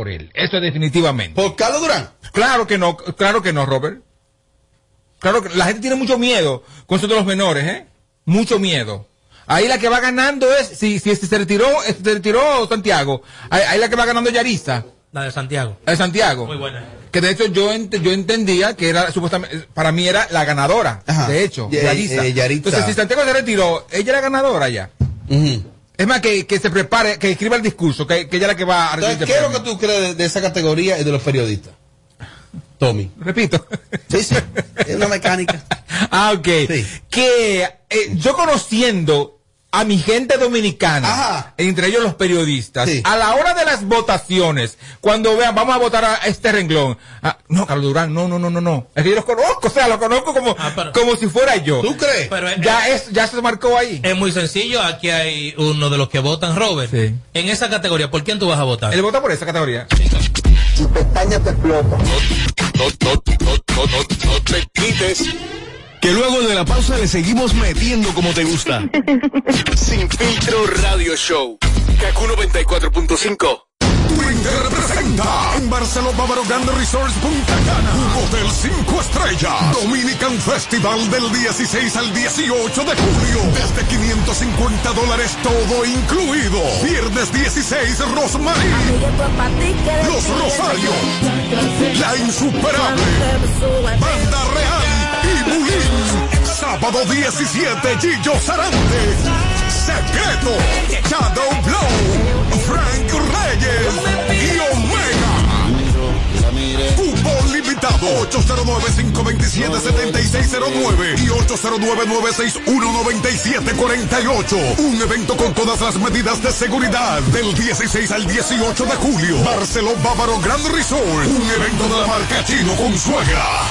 por él. Eso definitivamente. ¿Por Carlos Durán? Claro que no, claro que no, Robert. Claro que la gente tiene mucho miedo con eso de los menores, ¿eh? Mucho miedo. Ahí la que va ganando es, si, si se retiró, se retiró Santiago, ahí, ahí la que va ganando es Yarisa. La de Santiago. La de Santiago. Muy buena. Que de hecho yo, ent- yo entendía que era supuestamente, para mí era la ganadora, Ajá. de hecho, Y- Yarisa. eh. Entonces si Santiago se retiró, ella era ganadora ya. Es más, que, que se prepare, que escriba el discurso, que, que ella es la que va a recibir Entonces, este ¿qué es lo que tú crees de, de esa categoría y de los periodistas? Tommy. Repito. Sí, sí. Es una mecánica. ah, ok. Sí. Que eh, yo conociendo a mi gente dominicana, Ajá. entre ellos los periodistas, Sí. a la hora de las votaciones, cuando vean, vamos a votar a este renglón, ah, no, Carlos Durán, no, no, no, no, no, es que yo los conozco, o sea, los conozco como, Ah, pero- como si fuera yo. ¿Tú crees? Pero Ya es, ya se marcó ahí. es muy sencillo. Aquí hay uno de los que votan, Robert. Sí. En esa categoría, ¿por quién tú vas a votar? Él vota por esa categoría. No, no, no, no, no, no te quites. Que luego de la pausa le seguimos metiendo como te gusta. Sin filtro radio show. Kaku 94.5. Twitter presenta en Barcelona Bávaro Grande Resorts Punta Cana. Un hotel 5 estrellas. Dominican Festival del 16 al 18 de julio. Desde 550 dólares todo incluido. Viernes 16 Rosmarie. Los Rosarios. La Insuperable. Banda Real sábado 17 Gillo Sarante Secreto Shadow Blow Frank Reyes y Omega Fútbol limitado 809-527-7609 y 809-961-9748. Un evento con todas las medidas de seguridad del 16 al 18 de julio. Barcelona Bávaro Grand Resort. Un evento de la marca Chino con suegra.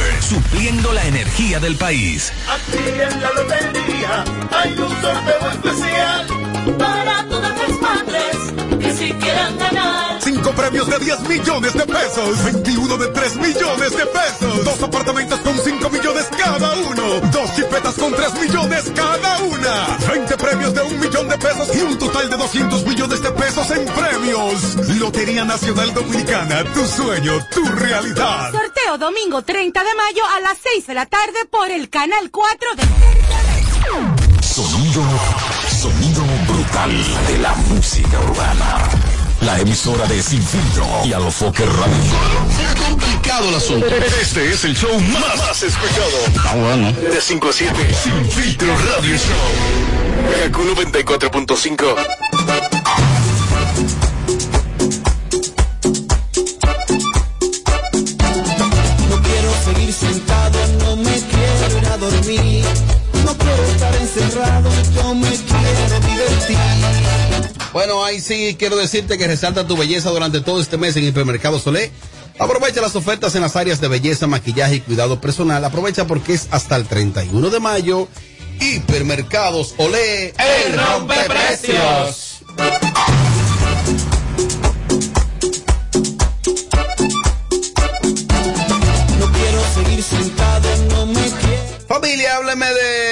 supliendo la energía del país. Aquí en la lotería hay un sorteo especial para todas las madres que si quieran ganar. Cinco premios de 10 millones de pesos. 21 de 3 millones de pesos. Dos apartamentos con 5 millones cada uno. Dos chipetas con 3 millones cada una. 20 premios de un millón de pesos y un total de 200 millones de pesos en premios. Lotería Nacional Dominicana. Tu sueño, tu realidad. Sorteo domingo 30 de mayo a las 6 de la tarde por el canal 4 de... Sonido, sonido brutal de la música urbana. La emisora de Sin Filtro y a los Fokker Radio. Se ha complicado el asunto. Este es el show más, más escuchado. Ah, bueno. De 5 a 7. Sin filtro radio show. Kaku 94.5. encerrado, yo me quiero divertir. Bueno, ahí sí quiero decirte que resalta tu belleza durante todo este mes en Hipermercado Solé. Aprovecha las ofertas en las áreas de belleza, maquillaje y cuidado personal. Aprovecha porque es hasta el 31 de mayo. Hipermercados Olé, el rompeprecios. No quiero seguir sentado, no me quiero. Familia, hábleme de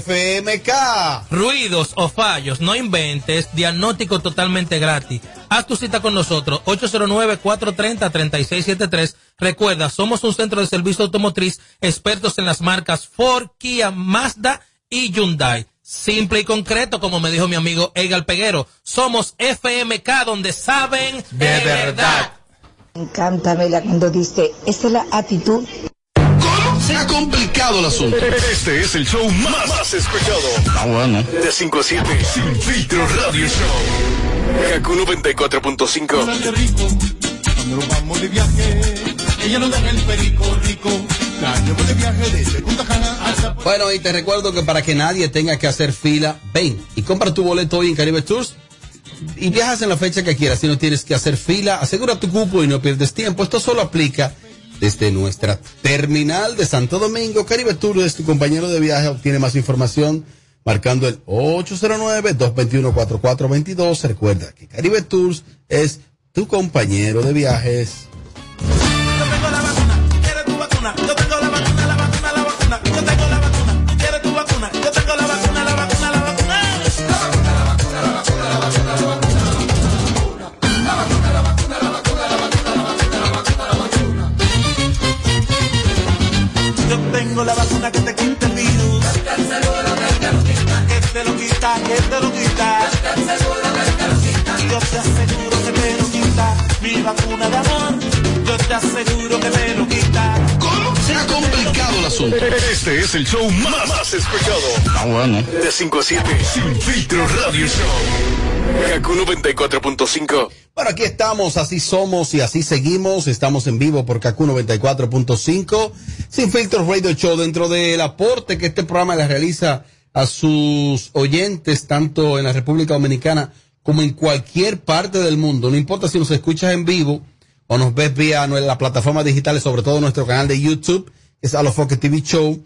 FMK. Ruidos o fallos, no inventes, diagnóstico totalmente gratis. Haz tu cita con nosotros, 809-430-3673. Recuerda, somos un centro de servicio automotriz, expertos en las marcas Ford, Kia, Mazda y Hyundai. Simple y concreto, como me dijo mi amigo Egal Peguero. Somos FMK, donde saben de, verdad. Me encanta, Mela, cuando dice, esa es la actitud. Ha complicado el asunto. Este es el show más, más escuchado. Ah, bueno. De 5 a 7. Sin filtro radio show. Kaku 94.5. Cuando nos vamos de viaje, ella nos deja el perico rico. Bueno, y te recuerdo que para que nadie tenga que hacer fila, ven y compra tu boleto hoy en Caribe Tours. y viajas en la fecha que quieras, si no tienes que hacer fila, asegura tu cupo y no pierdes tiempo. Esto solo aplica desde nuestra terminal de Santo Domingo. Caribe Tour es tu compañero de viaje. Obtiene más información marcando el 809-221-4422. Recuerda que Caribe Tours es tu compañero de viajes. Yo tengo la vacuna, La vacuna que te quita el virus. Que te lo quita, que te lo quita. Yo te aseguro que te lo quita. Mi vacuna de amor. Yo te aseguro que me lo quita. Complicado el asunto. Este es el show más, más escuchado. Ah, bueno. De 5 a 7. Sin filtro radio show. Kaku 94.5. Bueno, aquí estamos, así somos y así seguimos. Estamos en vivo por KQ 94.5, Sin Filtros Radio Show, dentro del aporte que este programa le realiza a sus oyentes, tanto en la República Dominicana como en cualquier parte del mundo. No importa si nos escuchas en vivo o nos ves vía las plataformas digitales, sobre todo nuestro canal de YouTube, que es Alofoque TV Show.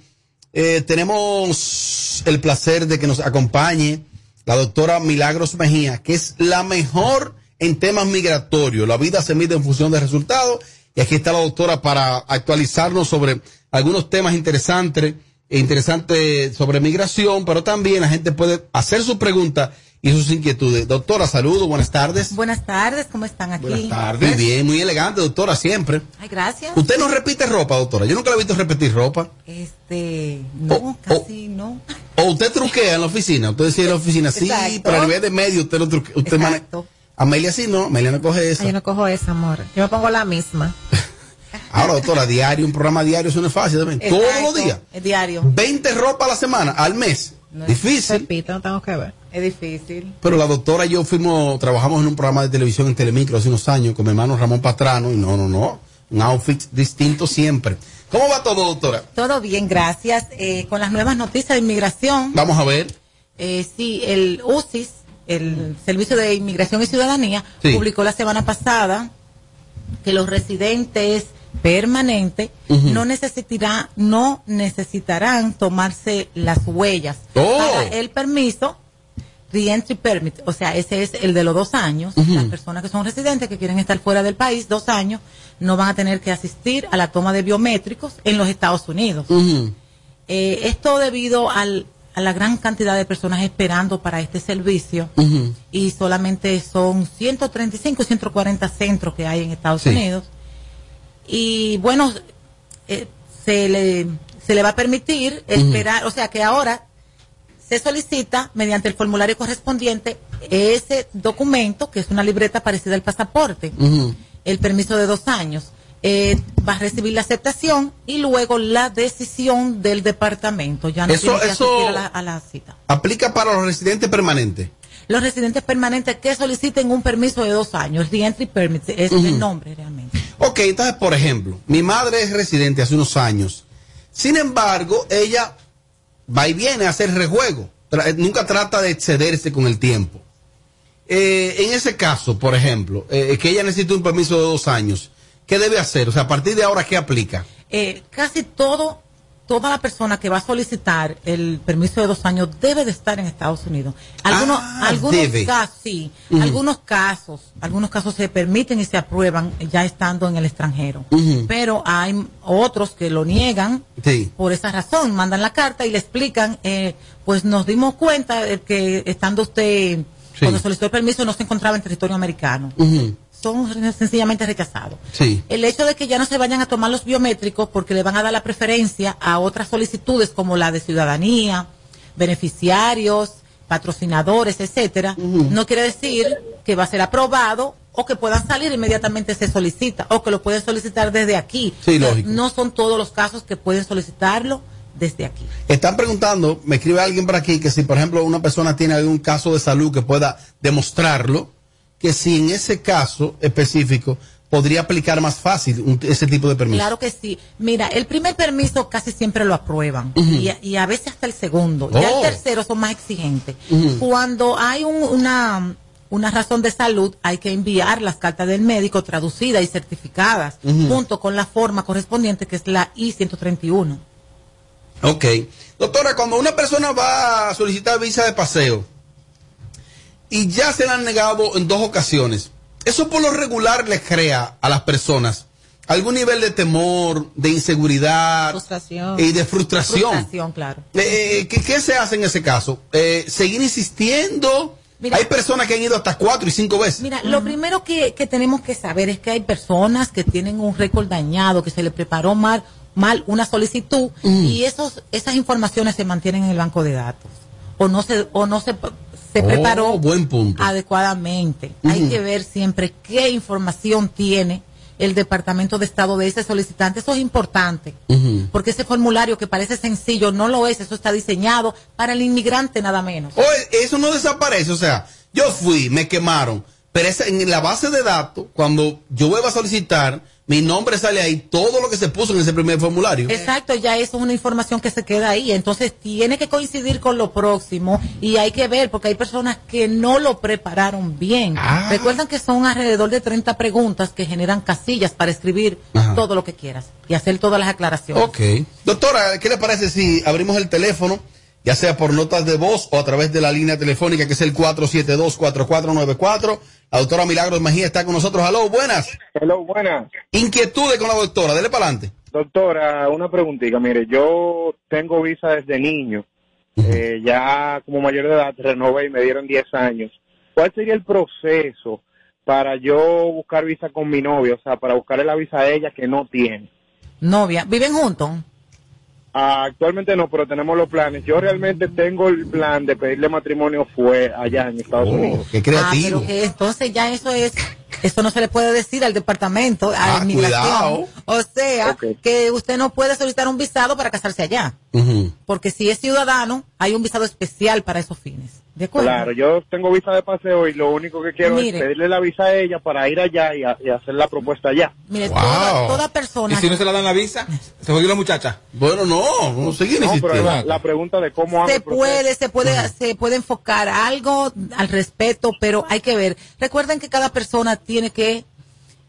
Eh, tenemos el placer de que nos acompañe la doctora Milagros Mejía, que es la mejor en temas migratorios. La vida se mide en función de resultados. Y aquí está la doctora para actualizarnos sobre algunos temas interesantes, interesantes sobre migración, pero también la gente puede hacer sus preguntas y sus inquietudes. Doctora, saludos, buenas tardes. Buenas tardes, ¿cómo están aquí? Buenas tardes. Muy bien, muy elegante, doctora, siempre. Ay, gracias. Usted no repite ropa, doctora. Yo nunca la he visto repetir ropa. Este, no, casi no. O usted truquea en la oficina. Usted decía en la oficina, sí, Exacto. pero a nivel de medio usted no truquea. Usted mane- Amelia sí, no. Amelia no coge eso. Ay, yo no cojo esa, amor. Yo me pongo la misma. Ahora, doctora, diario, un programa diario, eso no es fácil también. Todos Exacto, los días. Es diario. 20 ropas a la semana, al mes. Difícil. Repito, no tengo que ver. Es difícil. Pero la doctora y yo fuimos, trabajamos en un programa de televisión en Telemicro hace unos años con mi hermano Ramón Pastrano y no, no, no. Un outfit distinto siempre. ¿Cómo va todo, doctora? Todo bien, gracias. Eh, con las nuevas noticias de inmigración, Vamos a ver. eh, sí, el UCIS, el Servicio de Inmigración y Ciudadanía, Sí. publicó la semana pasada que los residentes permanentes Ujú. no necesitarán, no necesitarán tomarse las huellas Oh. para el permiso Reentry Permit, o sea, ese es el de los dos años. Las personas que son residentes, que quieren estar fuera del país, dos años, no van a tener que asistir a la toma de biométricos en los Estados Unidos. Eh, esto debido al- a la gran cantidad de personas esperando para este servicio y solamente son 135, 140 centros que hay en Estados Sí. Unidos. Y bueno, eh, se, le, se le va a permitir esperar, o sea que ahora se solicita mediante el formulario correspondiente ese documento, que es una libreta parecida al pasaporte, el permiso de dos años. Eh, va a recibir la aceptación y luego la decisión del departamento. Ya no Eso- tiene que eso- a la, a la cita. Aplica para los residentes permanentes. Los residentes permanentes que soliciten un permiso de dos años, Reentry Permit, es el nombre realmente. Ok, entonces, por ejemplo, mi madre es residente hace unos años. Sin embargo, ella va y viene a hacer rejuego. Eh, nunca trata de excederse con el tiempo. Eh, en ese caso, por ejemplo, eh, que ella necesita un permiso de dos años, ¿qué debe hacer? O sea, a partir de ahora, ¿qué aplica? Casi todo, toda la persona que va a solicitar el permiso de dos años debe de estar en Estados Unidos. Algunos, Ah, algunos debe. casos, sí, algunos casos, algunos casos se permiten y se aprueban ya estando en el extranjero. Pero hay otros que lo niegan Sí. por esa razón, mandan la carta y le explican, eh, pues nos dimos cuenta de que estando usted, cuando solicitó el permiso, no se encontraba en territorio americano. Son sencillamente rechazados. Sí. El hecho de que ya no se vayan a tomar los biométricos porque le van a dar la preferencia a otras solicitudes como la de ciudadanía, beneficiarios, patrocinadores, etcétera, no quiere decir que va a ser aprobado o que puedan salir inmediatamente se solicita o que lo pueden solicitar desde aquí. Sí, lógico. No son todos los casos que pueden solicitarlo desde aquí. Están preguntando, me escribe alguien por aquí, que si por ejemplo una persona tiene algún caso de salud que pueda demostrarlo, que si en ese caso específico podría aplicar más fácil un- ese tipo de permiso. Claro que sí. Mira, el primer permiso casi siempre lo aprueban y, a- y a veces hasta el segundo. Ya Oh. el tercero son más exigentes. Cuando hay un- una, una razón de salud, hay que enviar las cartas del médico traducidas y certificadas, junto con la forma correspondiente que es la I-131. Ok. Doctora, cuando una persona va a solicitar visa de paseo y ya se la han negado en dos ocasiones, eso por lo regular le crea a las personas algún nivel de temor, de inseguridad Frustración. y de frustración. Frustración, claro. Eh, eh, ¿qué, qué se hace en ese caso? Eh, ¿Seguir insistiendo? Mira- Hay personas que han ido hasta cuatro y cinco veces. Mira, lo primero que, que tenemos que saber es que hay personas que tienen un récord dañado, que se le preparó mal, mal una solicitud y esos, esas informaciones se mantienen en el banco de datos. O no se, o no se, se Oh, preparó buen punto. adecuadamente. Hay que ver siempre qué información tiene el Departamento de Estado de ese solicitante. Eso es importante. Porque ese formulario que parece sencillo no lo es, eso está diseñado para el inmigrante nada menos. Eso no desaparece, o sea, yo fui, me quemaron, pero esa- en la base de datos, cuando yo vuelvo a solicitar, mi nombre sale ahí, todo lo que se puso en ese primer formulario. Exacto, ya eso es una información que se queda ahí. Entonces tiene que coincidir con lo próximo y hay que ver, porque hay personas que no lo prepararon bien. Ah. Recuerdan que son alrededor de 30 preguntas que generan casillas para escribir Ajá. todo lo que quieras y hacer todas las aclaraciones. Ok. Doctora, ¿qué le parece si abrimos el teléfono, ya sea por notas de voz o a través de la línea telefónica que es el 472-4494? La doctora Milagros Mejía está con nosotros. Aló, buenas. Hello, buenas. Inquietudes con la doctora, dele para adelante. Doctora, una preguntita. Mire, yo tengo visa desde niño. Eh, ya como mayor de edad renové y me dieron 10 años. ¿Cuál sería el proceso para yo buscar visa con mi novia? O sea, para buscarle la visa a ella que no tiene. Novia, ¿viven juntos? Ah, actualmente no, pero tenemos los planes. Yo realmente tengo el plan de pedirle matrimonio fue allá en Estados Unidos. Qué Ah, pero que entonces ya eso es, eso no se le puede decir al departamento, a Ah, la inmigración. cuidado. O sea, que usted no puede solicitar un visado para casarse allá. Porque si es ciudadano, hay un visado especial para esos fines. ¿De acuerdo? Claro, yo tengo visa de paseo y lo único que quiero Mire. es pedirle la visa a ella para ir allá y, a- y hacer la propuesta allá. Mire, toda, toda persona. ¿Y si no se la dan la visa? ¿Se jodió la muchacha? Bueno, no, no seguir No, pero la, la pregunta de cómo hago se puede, se puede, se puede enfocar algo al respeto, pero hay que ver. Recuerden que cada persona tiene que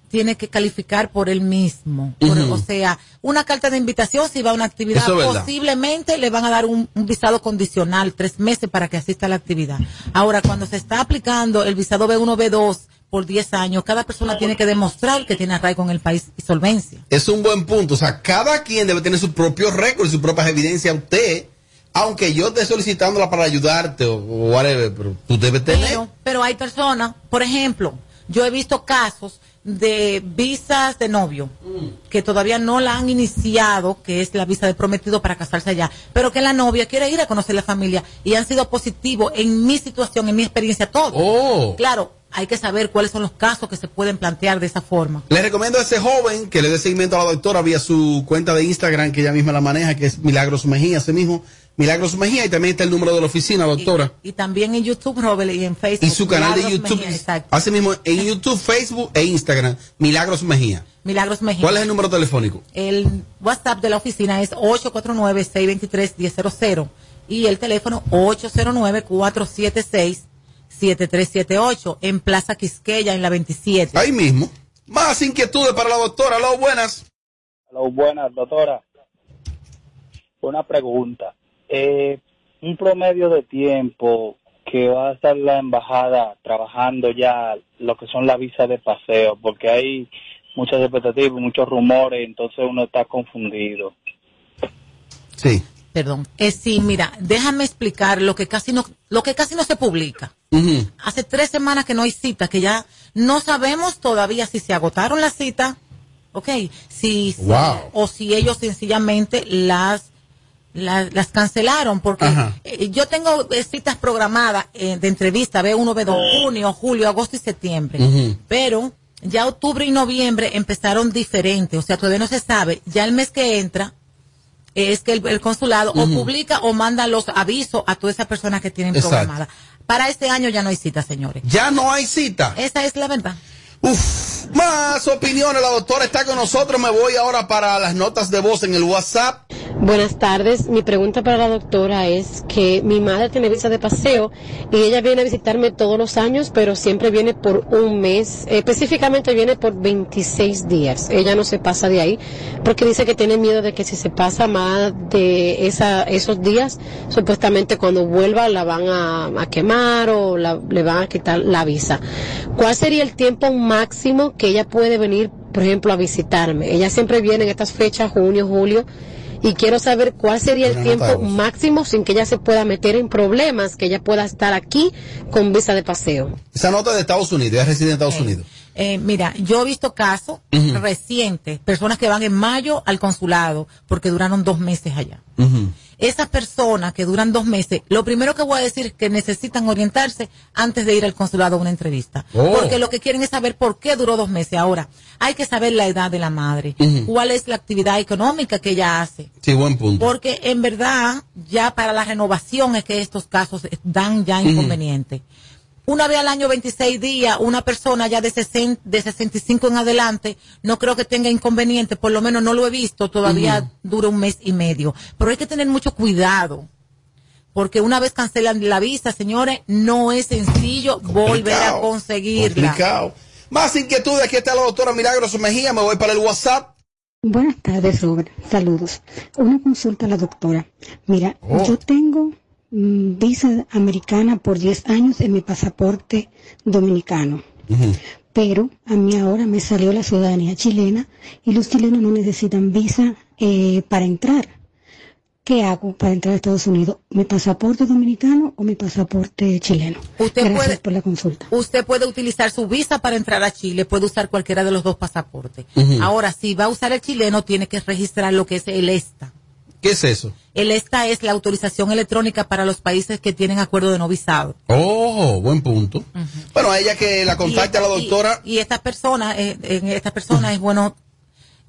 tiene que calificar por él mismo. Por-. O sea, una carta de invitación, si va a una actividad, Eso es verdad. posiblemente le van a dar un, un visado condicional, tres meses para que asista a la actividad. Ahora, cuando se está aplicando el visado B1, B2 por 10 años, cada persona tiene que demostrar que tiene arraigo en el país y solvencia. Es un buen punto. O sea, cada quien debe tener su propio récord y sus propias evidencias. Usted, aunque yo esté solicitándola para ayudarte o, o whatever, pero tú debes tener. Pero, pero hay personas, por ejemplo, yo he visto casos de visas de novio que todavía no la han iniciado, que es la visa de prometido para casarse allá, pero que la novia quiere ir a conocer la familia y han sido positivos en mi situación, en mi experiencia, todo. Oh. Claro, hay que saber cuáles son los casos que se pueden plantear de esa forma. Le recomiendo a ese joven que le dé seguimiento a la doctora vía su cuenta de Instagram, que ella misma la maneja, que es Milagros Mejía, ese mismo. Milagros Mejía, y también está el número de la oficina, doctora. Y también en YouTube, Robert, y en Facebook. Y su canal de YouTube. Mejía, exacto. Así mismo, en YouTube, Facebook e Instagram, Milagros Mejía. Milagros Mejía. ¿Cuál es el número telefónico? El WhatsApp de la oficina es 849-623-1000 y el teléfono 809-476-7378 en Plaza Quisqueya en la 27. Ahí mismo. Más inquietudes para la doctora. Hola, buenas. Hola, buenas, doctora. Una pregunta. Eh, un promedio de tiempo que va a estar la embajada trabajando ya lo que son las visas de paseo, porque hay muchas expectativas, muchos rumores, entonces uno está confundido. Sí. Perdón. Eh, sí, mira, déjame explicar lo que casi no, lo que casi no se publica. Hace tres semanas que no hay cita, que ya no sabemos todavía si se agotaron las citas, ok, si, si- o si ellos sencillamente las las, las cancelaron porque eh, yo tengo eh, citas programadas eh, de entrevista B1, B2, junio, julio, agosto y septiembre, pero ya octubre y noviembre empezaron diferentes, o sea, todavía no se sabe, ya el mes que entra es que el, el consulado o publica o manda los avisos a todas esas personas que tienen Exacto. programada. Para este año ya no hay cita, señores. Ya no hay cita. Esa es la verdad. Uf, más opiniones. La doctora está con nosotros. Me voy ahora para las notas de voz en el WhatsApp. Buenas tardes. Mi pregunta para la doctora es que mi madre tiene visa de paseo y ella viene a visitarme todos los años, pero siempre viene por un mes. Específicamente viene por 26 días. Ella no se pasa de ahí porque dice que tiene miedo de que si se pasa más de esos días, supuestamente cuando vuelva la van a, quemar o le van a quitar la visa. ¿Cuál sería el tiempo máximo que ella puede venir, por ejemplo, a visitarme? Ella siempre viene en estas fechas, junio, julio y quiero saber cuál sería el tiempo máximo sin que ella se pueda meter en problemas, que ella pueda estar aquí con visa de paseo. Esa nota de Estados Unidos, ella reside en Estados Unidos. Eh, mira, yo he visto casos recientes, personas que van en mayo al consulado porque duraron dos meses allá. Esas personas que duran dos meses, lo primero que voy a decir es que necesitan orientarse antes de ir al consulado a una entrevista. Oh. Porque lo que quieren es saber por qué duró dos meses. Ahora, hay que saber la edad de la madre, cuál es la actividad económica que ella hace. Sí, buen punto. Porque en verdad, ya para la renovación es que estos casos dan ya inconveniente. Una vez al año 26 días, una persona ya de, 60, de 65 en adelante, no creo que tenga inconveniente, por lo menos no lo he visto, todavía dura un mes y medio. Pero hay que tener mucho cuidado, porque una vez cancelan la visa, señores, no es sencillo volver a conseguirla. Complicado. Más inquietudes, aquí está la doctora Milagros Mejía, me voy para el WhatsApp. Buenas tardes, Robert. Saludos. Una consulta a la doctora. Mira, Oh. yo tengo visa americana por 10 años en mi pasaporte dominicano, pero a mí ahora me salió la ciudadanía chilena y los chilenos no necesitan visa eh, para entrar. ¿Qué hago para entrar a Estados Unidos? ¿Mi pasaporte dominicano o mi pasaporte chileno? Usted Gracias puede- por la consulta. Usted puede utilizar su visa para entrar a Chile, puede usar cualquiera de los dos pasaportes. Ahora, si va a usar el chileno, tiene que registrar lo que es el ESTA. ¿Qué es eso? El ESTA es la autorización electrónica para los países que tienen acuerdo de no visado. Oh, buen punto. Bueno, a ella que la contacte a la Y- doctora. Y, estas personas, eh, en estas personas es bueno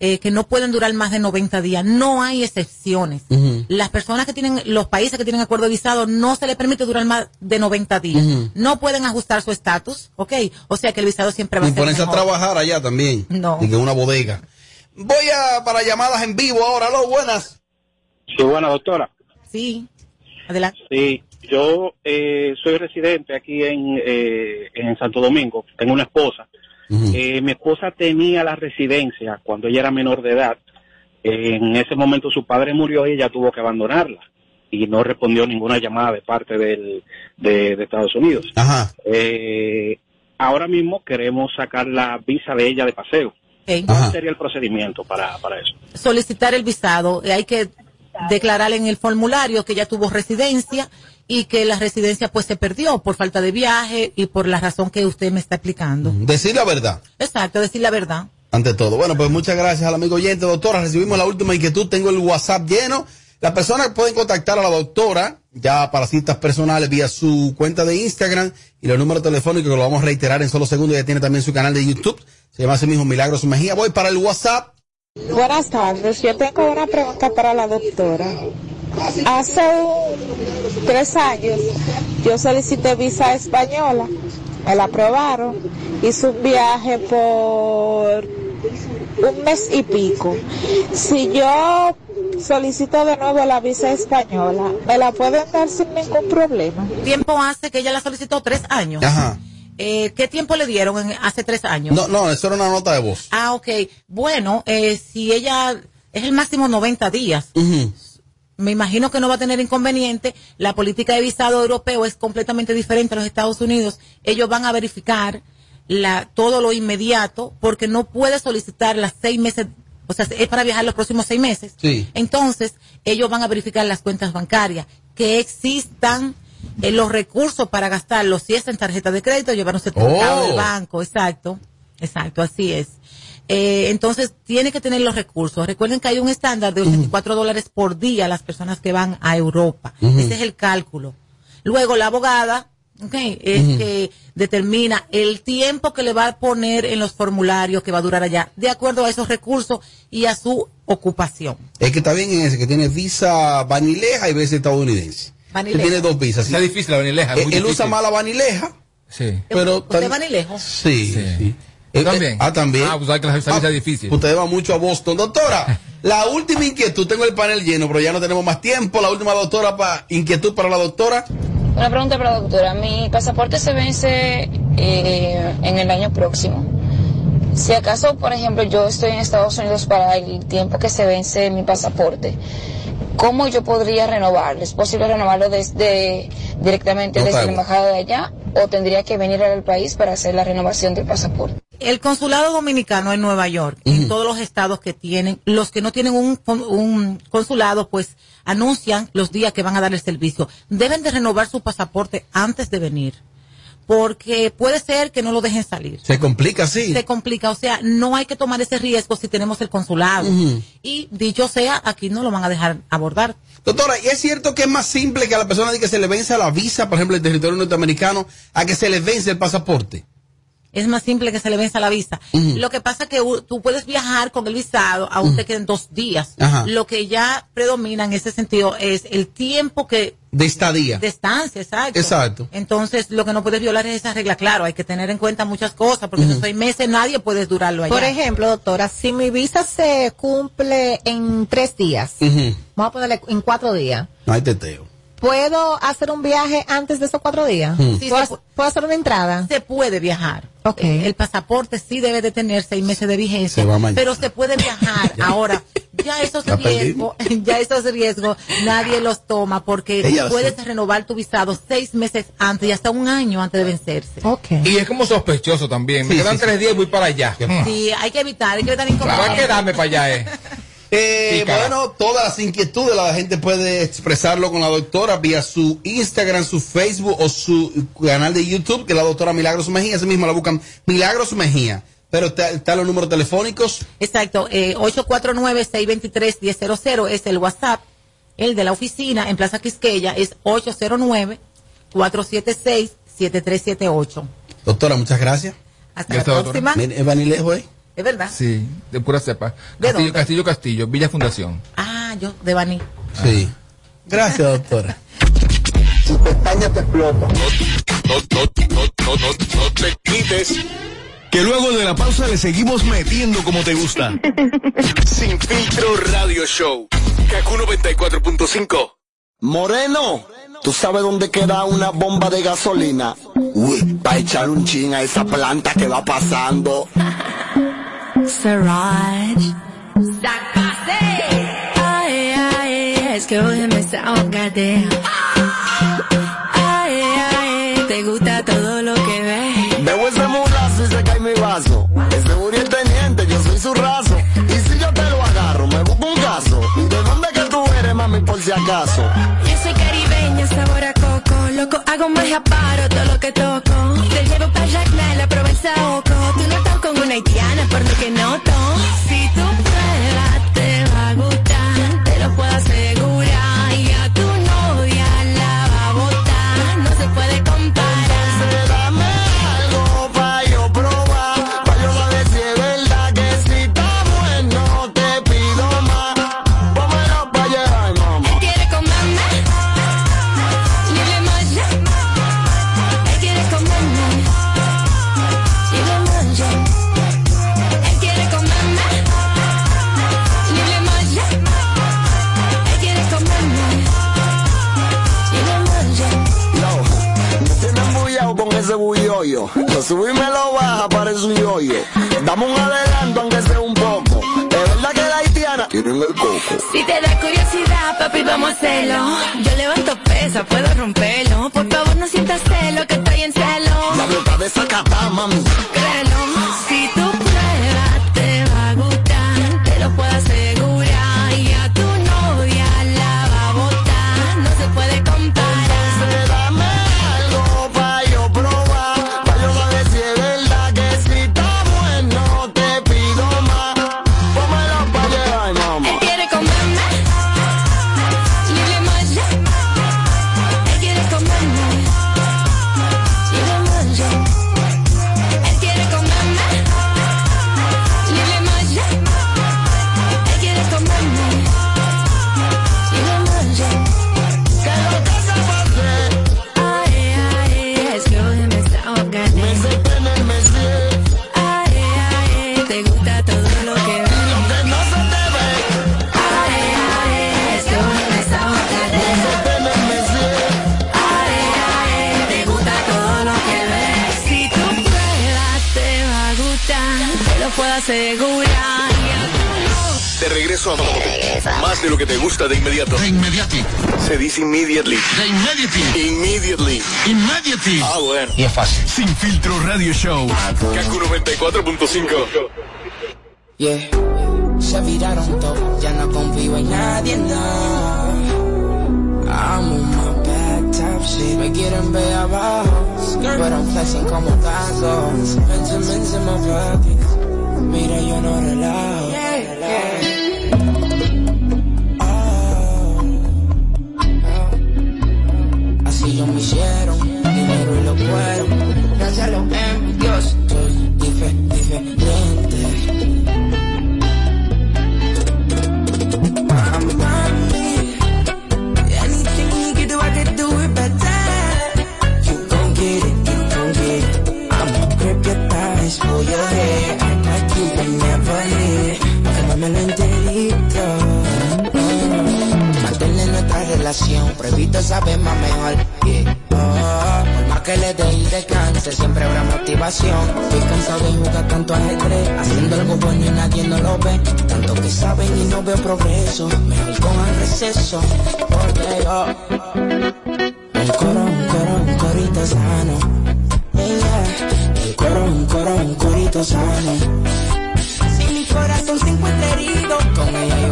eh, que no pueden durar más de 90 días. No hay excepciones. Las personas que tienen, los países que tienen acuerdo de visado, no se les permite durar más de 90 días. No pueden ajustar su estatus, ¿ok? O sea que el visado siempre va a Y ser ponerse a trabajar allá también. No. Y que una bodega. Voy a para llamadas en vivo ahora. Aló, buenas. Sí, buena doctora. Sí, adelante. Sí, yo eh, soy residente aquí en, eh, en Santo Domingo. Tengo una esposa. Eh, mi esposa tenía la residencia cuando ella era menor de edad. Eh, en ese momento su padre murió y ella tuvo que abandonarla. Y no respondió ninguna llamada de parte del, de, de Estados Unidos. Ajá. Eh, ahora mismo queremos sacar la visa de ella de paseo. Ok. ¿Cuál sería el procedimiento para, para eso? solicitar el visado, eh, hay que declarar en el formulario que ya tuvo residencia y que la residencia pues se perdió por falta de viaje y por la razón que usted me está explicando. Decir la verdad. Exacto, decir la verdad. Ante todo. Bueno, pues muchas gracias al amigo oyente, doctora. Recibimos la última inquietud. Tengo el WhatsApp lleno. Las personas pueden contactar a la doctora ya para citas personales vía su cuenta de Instagram y los números telefónicos que lo vamos a reiterar en solo segundos. Ya tiene también su canal de YouTube. Se llama así mismo Milagros Mejía. Voy para el WhatsApp. Buenas tardes, yo tengo una pregunta para la doctora. Hace un- tres años yo solicité visa española, me la aprobaron, hice un viaje por un mes y pico. Si yo solicito de nuevo la visa española, ¿me la pueden dar sin ningún problema? Tiempo hace que ella la solicitó tres años. Ajá. Eh, ¿Qué tiempo le dieron en- hace tres años? No, no, eso era una nota de voz. Ah, ok. Bueno, eh, si ella es el máximo 90 días. Me imagino que no va a tener inconveniente. La política de visado europeo es completamente diferente a los Estados Unidos. Ellos van a verificar la, todo lo inmediato porque no puede solicitar las seis meses, o sea, es para viajar los próximos seis meses. Sí. Entonces, ellos van a verificar las cuentas bancarias, que existan eh, los recursos para gastarlos, si es en tarjeta de crédito, llevar un certificado Oh. del banco, exacto, exacto, así es. Eh, entonces, tiene que tener los recursos. Recuerden que hay un estándar de 84 dólares por día las personas que van a Europa. Ese es el cálculo. Luego, la abogada, ok, es que determina el tiempo que le va a poner en los formularios que va a durar allá, de acuerdo a esos recursos y a su ocupación. Es que está bien en ese, que tiene visa vanileja y visa estadounidense. Vanileja. Él tiene dos visas. Está difícil la vanileja. es Él, difícil. usa más la vanileja. Sí. Pero ¿Usted va ni lejos? Sí, sí. Eh, También. eh, ah, también. Ah, pues sabes que la visa es difícil. Usted va mucho a Boston. Doctora, la última inquietud, tengo el panel lleno, pero ya no tenemos más tiempo. La última doctora, pa, inquietud para la doctora. Una pregunta para la doctora. Mi pasaporte se vence eh, en el año próximo. Si acaso, por ejemplo, yo estoy en Estados Unidos para el tiempo que se vence mi pasaporte, ¿cómo yo podría renovarlo? ¿Es posible renovarlo desde directamente desde la embajada de allá o tendría que venir al país para hacer la renovación del pasaporte? El consulado dominicano en Nueva York, en todos los estados que tienen, los que no tienen un, un consulado, pues anuncian los días que van a dar el servicio. Deben de renovar su pasaporte antes de venir, porque puede ser que no lo dejen salir. Se complica así. Se complica, o sea, no hay que tomar ese riesgo si tenemos el consulado. Y dicho sea, aquí no lo van a dejar abordar. Doctora, ¿y es cierto que es más simple que a la persona diga que se le vence la visa, por ejemplo, el territorio norteamericano, a que se le vence el pasaporte? Es más simple que se le venza la visa. Lo que pasa es que tú puedes viajar con el visado, aún te queden dos días. Ajá. Lo que ya predomina en ese sentido es el tiempo que De estadía. de estancia, exacto. Exacto. Entonces, lo que no puedes violar es esa regla. Claro, hay que tener en cuenta muchas cosas, porque esos seis meses nadie puede durarlo allá. Por ejemplo, doctora, si mi visa se cumple en tres días, vamos a ponerle en cuatro días, No hay teteo. ¿Puedo hacer un viaje antes de esos cuatro días? Mm. Sí, ¿Puedo, se pu- puedo hacer una entrada? Se puede viajar. El pasaporte sí debe de tener seis meses de vigencia, Se pero se puede viajar. Ahora, ya esos riesgos, ya esos riesgos nadie los toma porque Ella puedes renovar tu visado seis meses antes y hasta un año antes de vencerse. Y es como sospechoso también. Me Sí, quedan sí, sí. tres días y voy para allá. Sí, hay que evitar, hay que evitar que darme para allá, eh. Eh, bueno, todas las inquietudes la gente puede expresarlo con la doctora vía su Instagram, su Facebook o su canal de YouTube, que es la doctora Milagros Mejía. Ese mismo la buscan Milagros Mejía. Pero está- están los números telefónicos. Exacto, eh, 849-623-1000 es el WhatsApp. El de la oficina en Plaza Quisqueya es 809-476-7378. Doctora, muchas gracias. Hasta la próxima. Mire, ¿Es Vanilejo, eh? Es verdad. Sí, de pura cepa. ¿De Castillo, dónde? Castillo, Castillo, Villa Fundación. Ah, yo, de Baní. Sí. Gracias, doctora. Tu pestaña te explota. No, no, no, no, no, no te quites. Que luego de la pausa le seguimos metiendo como te gusta. Sin filtro radio show. Kaku 94.5. Moreno, ¿tú sabes dónde queda una bomba de gasolina? Uy, para echar un chin a esa planta que va pasando. Siraj. Ay, ay, es que hoy me desahogate. Ay, ay, te gusta todo lo que ves. Veo ese mulazo y se cae mi vaso. Ese Uri el teniente, yo soy su raso. Y si yo te lo agarro, me busco un caso. ¿Y de dónde que tú eres, mami, por si acaso? Yo soy caribeña, sabor a coco. Loco, hago magia, paro todo lo que toco. Dame un adelanto, aunque sea un poco. Es verdad que la haitiana tienen el coco. Si te da curiosidad, papi, vamos a hacerlo. Yo levanto pesa, puedo romperlo. Por favor, no sientas celo, que estoy en celo. La bruta de esa mami. Gusta de inmediato. De inmediati. Se dice immediately. De immediately. Immediately. Immediately. Ah, bueno. Y es fácil. Sin filtro radio show. Kaku 94.5. Yeah, se viraron todos, ya no confío en nadie, no. I'm on my back top shit, me quieren ver abajo, pero I'm flexing como taco. Benjamins in my pockets, mira yo no relajo. Siempre habrá motivación. Estoy cansado de jugar tanto ajedrez, haciendo algo bueno y nadie no lo ve. Tanto que saben y no veo progreso, mejor con el receso. Porque yo, un coro, un coro, un corito sano. Yeah. El coro, un coro, un corito sano. Si mi corazón se encuentra herido, con ella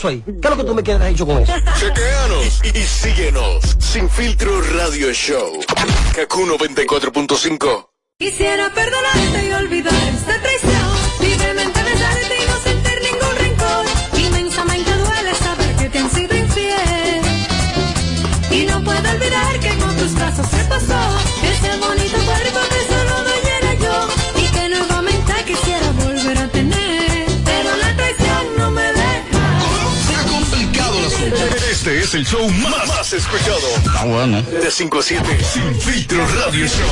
eso ahí. ¿Qué es lo que tú me quieres dicho con eso? Chequeanos y, y síguenos. Sin filtro radio show. Kaku 94.5. Quisiera perdonarte y olvidar es el show más, más escuchado. Está bueno. De 5 a 7. Sin filtro radio show.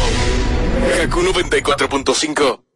Kaku 94.5.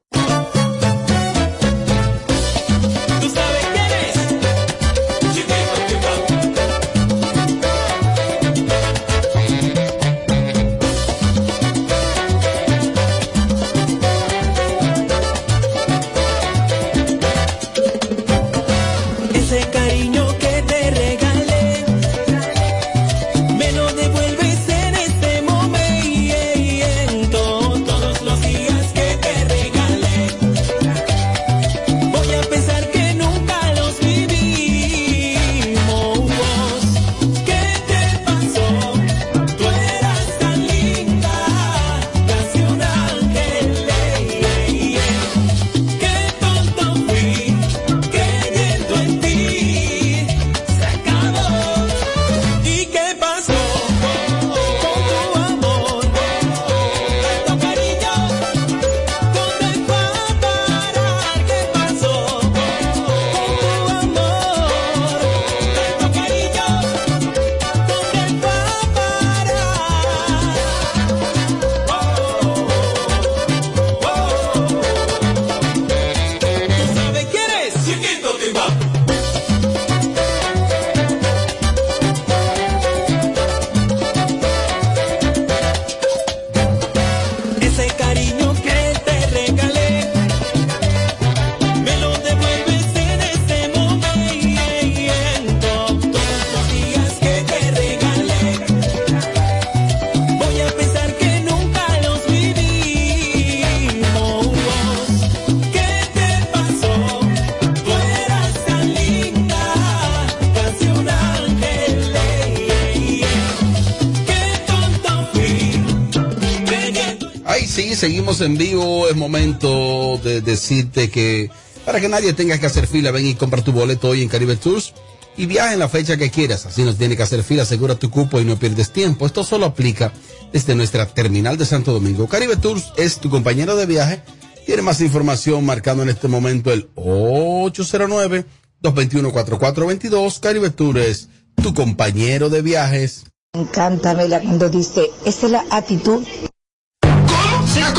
momento de decirte que para que nadie tenga que hacer fila, ven y compra tu boleto hoy en Caribe Tours y viaja en la fecha que quieras. Así no tiene que hacer fila, asegura tu cupo y no pierdes tiempo. Esto solo aplica desde nuestra terminal de Santo Domingo. Caribe Tours es tu compañero de viaje. Tiene más información marcando en este momento el 809 221-4422. Caribe Tours, tu compañero de viajes. Me encanta, cuando dice, esa es la actitud.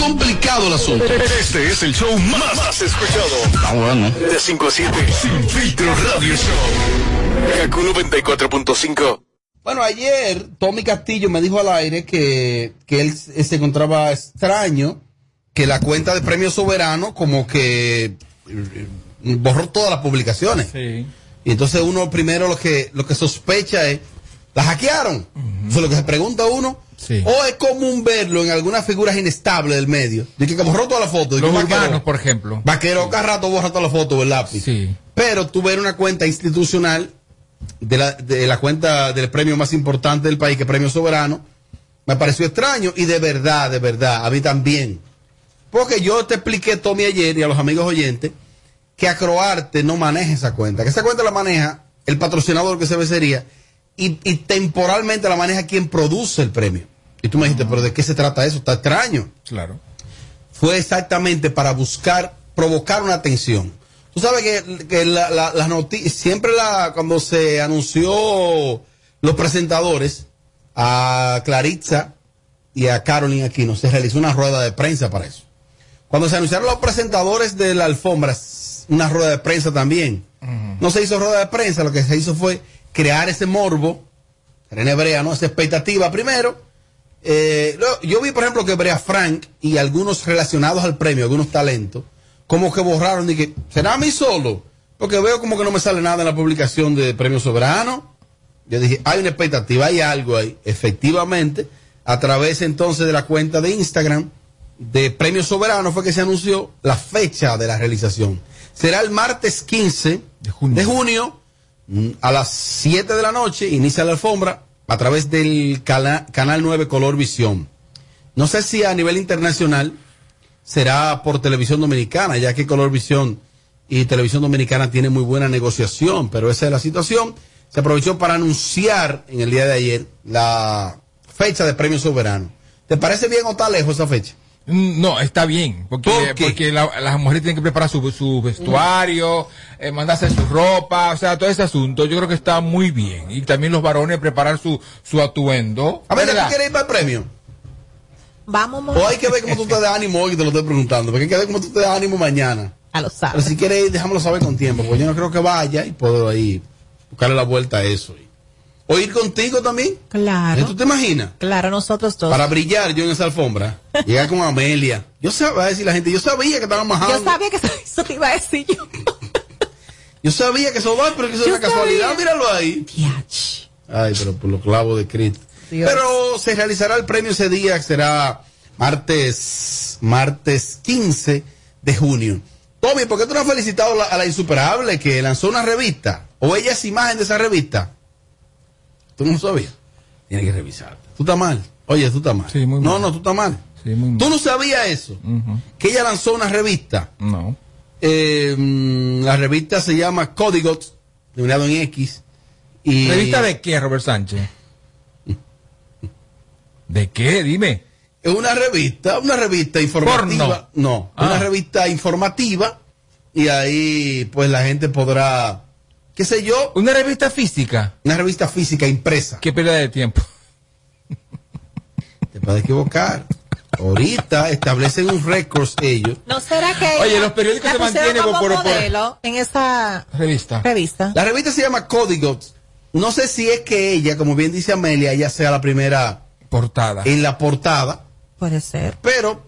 Complicado el asunto. Este es el show más, más escuchado. Ah, bueno. De 5 a 7. Sin filtro radio show. Kaku 94.5. Bueno, ayer Tommy Castillo me dijo al aire que, que él se encontraba extraño que la cuenta de Premio Soberano como que eh, borró todas las publicaciones. Sí. Y entonces uno primero lo que, lo que sospecha es, ¿la hackearon? Eso es lo que se pregunta uno. O es común verlo en algunas figuras inestables del medio. De que borró toda la foto. De Los vaquero- urbanos, por ejemplo. Vaquero cada rato borra toda la foto del lápiz. Pero tú ver una cuenta institucional de la, de la cuenta del premio más importante del país, que es Premio Soberano, me pareció extraño y de verdad, de verdad, a mí también. Porque yo te expliqué, Tommy, ayer y a los amigos oyentes, que Acroarte no maneja esa cuenta, que esa cuenta la maneja el patrocinador que se ve sería y, y temporalmente la maneja quien produce el premio. Y tú me dijiste, pero ¿de qué se trata eso? Está extraño Claro. fue exactamente para buscar, provocar una tensión. Tú sabes que, que la- la- las noticias, siempre la, cuando se anunció los presentadores, a Claritza y a Carolyn Aquino, se realizó una rueda de prensa para eso. Cuando se anunciaron los presentadores de la alfombra, una rueda de prensa también. No se hizo rueda de prensa, lo que se hizo fue crear ese morbo, René Brea, ¿no? Esa expectativa primero. Eh, yo vi, por ejemplo, que Brea Frank y algunos relacionados al premio, algunos talentos, como que borraron y que, ¿será a mí solo? Porque veo como que no me sale nada en la publicación de Premio Soberano. Yo dije, hay una expectativa, hay algo ahí. Efectivamente, a través entonces de la cuenta de Instagram de Premio Soberano fue que se anunció la fecha de la realización. Será el martes 15 de junio, mm, a las 7 de la noche, inicia la alfombra a través del Canal 9 Color Visión. No sé si a nivel internacional será por televisión dominicana, ya que Color Visión y Televisión Dominicana tienen muy buena negociación, pero esa es la situación. Se aprovechó para anunciar en el día de ayer la fecha de Premio Soberano. ¿Te parece bien o está lejos esa fecha? Mm, No, está bien, porque, porque la- las mujeres tienen que preparar su, su vestuario, eh, mandarse su ropa, o sea, todo ese asunto, yo creo que está muy bien. Y también los varones preparar su, su atuendo. A ver, ¿tú ¿verdad? quieres ir para el premio? Vamos, O hay que ver cómo tú te das ánimo hoy, que te lo estoy preguntando, porque hay que ver cómo tú te das ánimo mañana. A lo Pero si quieres ir, déjamelo saber con tiempo, porque yo no creo que vaya y puedo ahí buscarle la vuelta a eso. O ir contigo también. Claro. ¿Tú te imaginas? Claro, nosotros dos. Para brillar yo en esa alfombra. Llegar con Amelia. Yo sabía, a decir la gente, yo sabía que estaban majando. Yo sabía que eso, te iba a decir yo. Yo sabía que eso va, pero que eso es Yo una casualidad. Míralo ahí. Ay, pero por los clavos de Cristo. Dios. Pero se realizará el premio ese día, que será martes, martes 15 de junio. Tommy, ¿por qué tú no has felicitado la- a la insuperable que lanzó una revista? ¿O ella es imagen de esa revista? ¿Tú no sabías? Tienes que revisar. Tú estás mal. Oye, tú estás mal. no, no, tú estás mal. ¿Tú no sabías eso? Que ella lanzó una revista. No. Eh, mm, la revista se llama Códigos, terminado en X. Y ¿Revista de qué, Robert Sánchez? ¿De qué? Dime. Es una revista, una revista informativa. Porno. No, Ah. una revista informativa. Y ahí, pues la gente podrá, qué sé yo. Una revista física. Una revista física impresa. Qué pérdida de tiempo. Te puedes equivocar. Ahorita establecen un récord ellos. ¿No será que Oye, los periódicos se mantienen como por- por- modelo en esa Revista. revista? La revista se llama Códigos. No sé si es que ella, como bien dice Amelia, ella sea la primera portada. En la portada. Puede ser. Pero,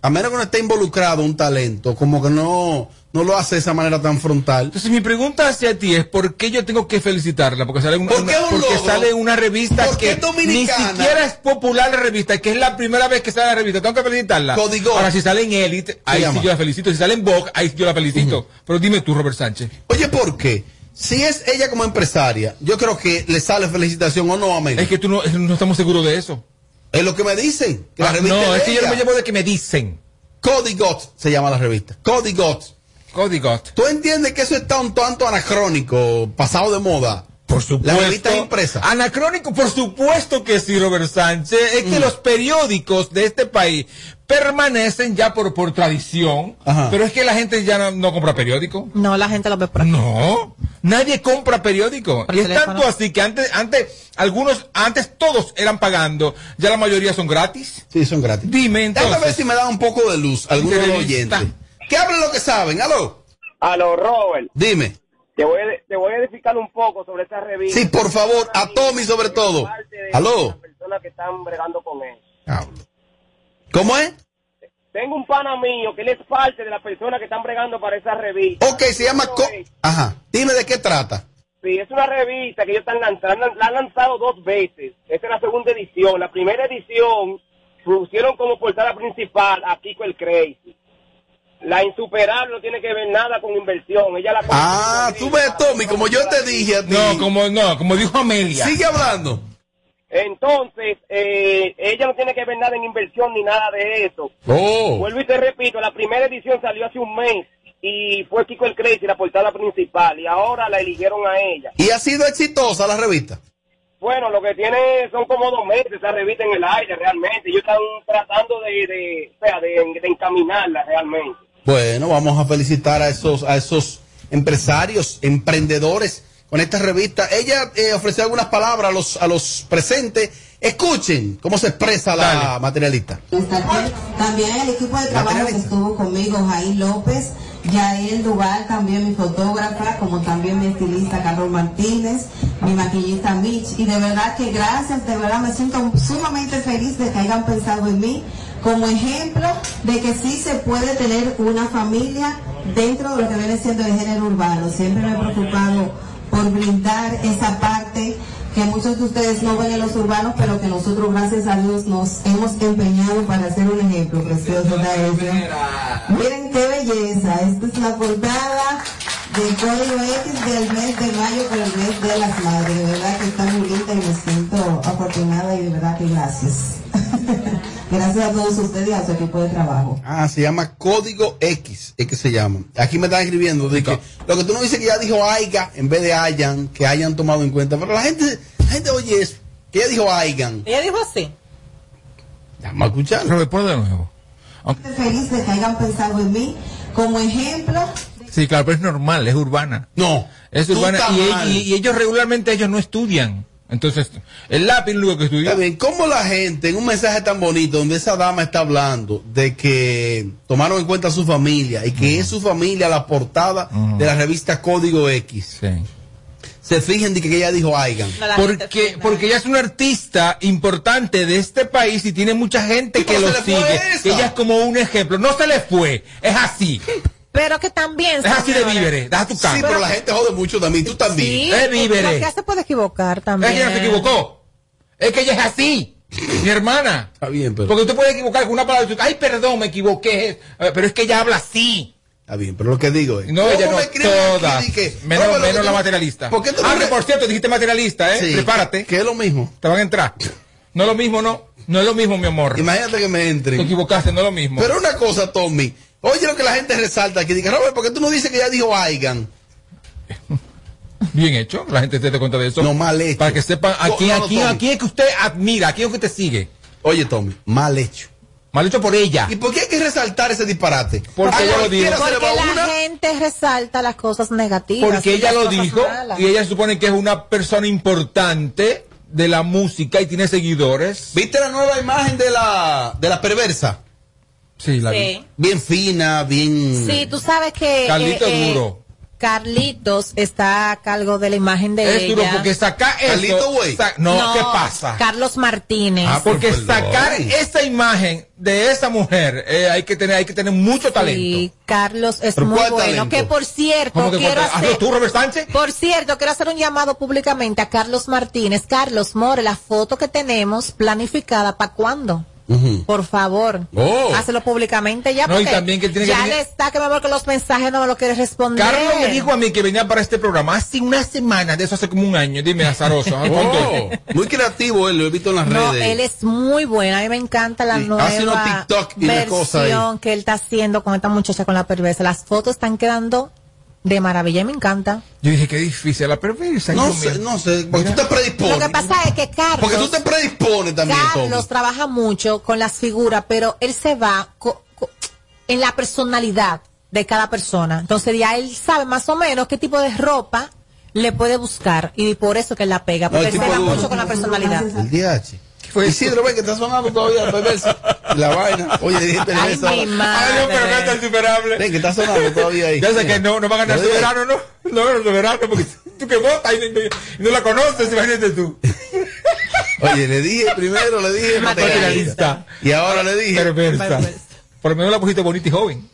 a menos que no esté involucrado un talento, como que no, no lo hace de esa manera tan frontal. Entonces mi pregunta hacia ti es ¿por qué yo tengo que felicitarla? Porque sale, un- ¿Por qué una, un porque logro? sale una revista ¿Por qué que ni siquiera es popular la revista, que es la primera vez que sale la revista. Tengo que felicitarla. Código. Ahora si sale en Elite, ahí sí yo la felicito. Si sale en Vogue, ahí sí yo la felicito. Pero dime tú, Robert Sánchez. Oye, ¿por qué? Si es ella como empresaria, yo creo que le sale felicitación o no, Amelia. Es que tú no, no estamos seguros de eso. Es lo que me dicen. que la Ah, revista no, es que yo no me llevo de que me dicen. Códigos se llama la revista. Códigos. Códigos. ¿Tú entiendes que eso está un tanto anacrónico, pasado de moda? Por supuesto. La revista impresa. Anacrónico, por supuesto que sí, Robert Sánchez. Es Mm. que los periódicos de este país permanecen ya por, por tradición. Ajá. Pero es que la gente ya no, no compra periódico. No, la gente lo ve por aquí. No, nadie compra periódico. Por Y es teléfono. tanto así que antes, antes, algunos, antes todos eran pagando, ya la mayoría son gratis. Sí, son gratis. Dime entonces. Déjame ver si me da un poco de luz algunos oyentes. Que hablen lo que saben. Aló. Aló, Robert. Dime. Te voy, a, te voy a edificar un poco sobre esa revista. Sí, por favor, a Tommy sobre todo. Aló. personas que están bregando con él. ¿Cómo es? Tengo un pana mío que él es parte de las personas que están bregando para esa revista. Ok, se llama... Co- Ajá. Dime de qué trata. Sí, es una revista que ellos están lanzando, la han lanzado dos veces. Esta es la segunda edición. La primera edición pusieron como portada principal a Kiko el Crazy. La insuperable no tiene que ver nada con inversión. Ella la Ah, tú ves, Tommy, como yo te dije a ti. No, como, no, como dijo Amelia. Sigue hablando. Entonces, eh, ella no tiene que ver nada en inversión ni nada de eso. Oh. Vuelvo y te repito, la primera edición salió hace un mes y fue Kiko el Crazy la portada principal y ahora la eligieron a ella. ¿Y ha sido exitosa la revista? Bueno, lo que tiene son como dos meses esa revista en el aire realmente. Ellos están tratando de, de, o sea, de, de encaminarla realmente. Bueno, vamos a felicitar a esos, a esos empresarios, emprendedores con esta revista. Ella eh, ofreció algunas palabras a los, a los presentes. Escuchen cómo se expresa la materialista. También el equipo de trabajo que estuvo conmigo, Jair López, Yael Duval, también mi fotógrafa, como también mi estilista Carlos Martínez, mi maquillista Mitch, y de verdad que gracias, de verdad me siento sumamente feliz de que hayan pensado en mí como ejemplo de que sí se puede tener una familia dentro de lo que viene siendo el género urbano. Siempre me he preocupado por brindar esa parte que muchos de ustedes no ven en los urbanos, pero que nosotros, gracias a Dios, nos hemos empeñado para hacer un ejemplo precioso de eso. Miren qué belleza, esta es la portada del Código X del mes de mayo por el mes de las madres. De verdad que está muy linda y me siento afortunada y de verdad que gracias. gracias a todos ustedes y a su equipo de trabajo. Ah, se llama Código X, es que se llama. Aquí me están escribiendo de que lo que tú no dices que ya dijo Aiga en vez de Hayan, que hayan tomado en cuenta. Pero la gente, la gente oye eso, que ella dijo Aigan. Ella dijo así. Vamos a escuchar. Robert, ponlo de nuevo. Estoy feliz de que hayan pensado en mí como ejemplo Sí, claro, pero es normal, es urbana. No. Es urbana. Y, y- y ellos regularmente ellos no estudian. Entonces, el lápiz es lo que estudia. Está bien, ¿cómo la gente, en un mensaje tan bonito, donde esa dama está hablando de que tomaron en cuenta a su familia y que es su familia la portada de la revista Código X? Se fijen de que ella dijo Aigan. Porque, porque ella es una artista importante de este país y tiene mucha gente que lo sigue. ella es como un ejemplo. No se le fue, es así. Pero que también. Es así de víveres. Deja tu Sí, pero la gente jode mucho también, tú también. Sí, Es víveres. porque se puede equivocar también. Es que ella se equivocó. Es que ella es así. Mi hermana. Está bien, pero. Porque usted puede equivocar con una palabra. y tú, Ay, perdón, me equivoqué. Eh, Pero es que ella habla así. Está bien, pero lo que digo es. No, ¿cómo ella no, me todas. que- menos menos la tú- materialista. ¿Por qué tú ah, no que me- por cierto, dijiste materialista, ¿eh? Sí, Prepárate. Que es lo mismo. Te van a entrar. No es lo mismo, no. No es lo mismo, mi amor. Imagínate que me entren. Te equivocaste, no es lo mismo. Pero una cosa, Tommy. Oye lo que la gente resalta aquí. Dice, Robert, ¿por qué tú no dices que ya dijo Aigan? Bien hecho, la gente se dé cuenta de eso. No, mal hecho. Para que sepan a No, quién, no, a no, quién, Tommy. a quién es que usted admira, a quién es que usted sigue. Oye, Tommy, mal hecho. Mal hecho por ella. ¿Y por qué hay que resaltar ese disparate? Porque A ella lo dijo. Porque la una. gente resalta las cosas negativas. Porque ella lo dijo malas. y ella se supone que es una persona importante de la música y tiene seguidores. ¿Viste la nueva imagen de la, de la perversa? Sí, la. Sí. Bien fina, bien. Sí, tú sabes que. Carlitos eh, eh, duro. Carlitos está a cargo de la imagen de Es ella. duro porque sacar eso. Carlito, güey. sa- no, ¿qué pasa? Carlos Martínez. Ah, porque sacar esa imagen de esa mujer eh, hay que tener hay que tener mucho talento. Sí, Carlos es ¿Pero muy bueno. talento? Que por cierto, ¿Cómo que quiero hacer. ¿Hazlo tú, Robert Sánchez? Por cierto, quiero hacer un llamado públicamente a Carlos Martínez. Carlos More, la foto que tenemos planificada, ¿para cuándo? Por favor, Oh. hazlo públicamente ya. No, y porque también que tiene que ya venir- le está que me que los mensajes no me lo quieres responder. Carlos me dijo a mí que venía para este programa hace una semana, de eso hace como un año. Dime, azaroso. ¿a cuánto Oh, muy creativo él, lo he visto en las No, redes. él es muy bueno. A mí me encanta la Sí, nueva TikTok y una cosa ahí. versión que él está haciendo con esta muchacha con la perversa. Las fotos están quedando De maravilla, y me encanta. Yo dije, qué difícil la perversa. No sé, no sé, porque tú te predispones. Lo que pasa es que Carlos. Porque tú te predispones también, Carlos Tommy. trabaja mucho con las figuras, pero él se va co- co- en la personalidad de cada persona. Entonces ya él sabe más o menos qué tipo de ropa le puede buscar y por eso que él la pega, porque No, él se va mucho con la personalidad. El DH. Isidro, ven que está sonando todavía la perversa. La vaina. Oye, dije perversa. Ay, mi madre. Ay, no, pero está insuperable. Ven que está sonando todavía ahí. Ya sé que no, no va a ganar dije. soberano, ¿no? No va a ganar soberano porque tú que votas y, no- y no la conoces, imagínate tú. Oye, le dije primero, le dije materialista. Y ahora le dije. Perversa. Por lo menos la pusiste bonita y joven.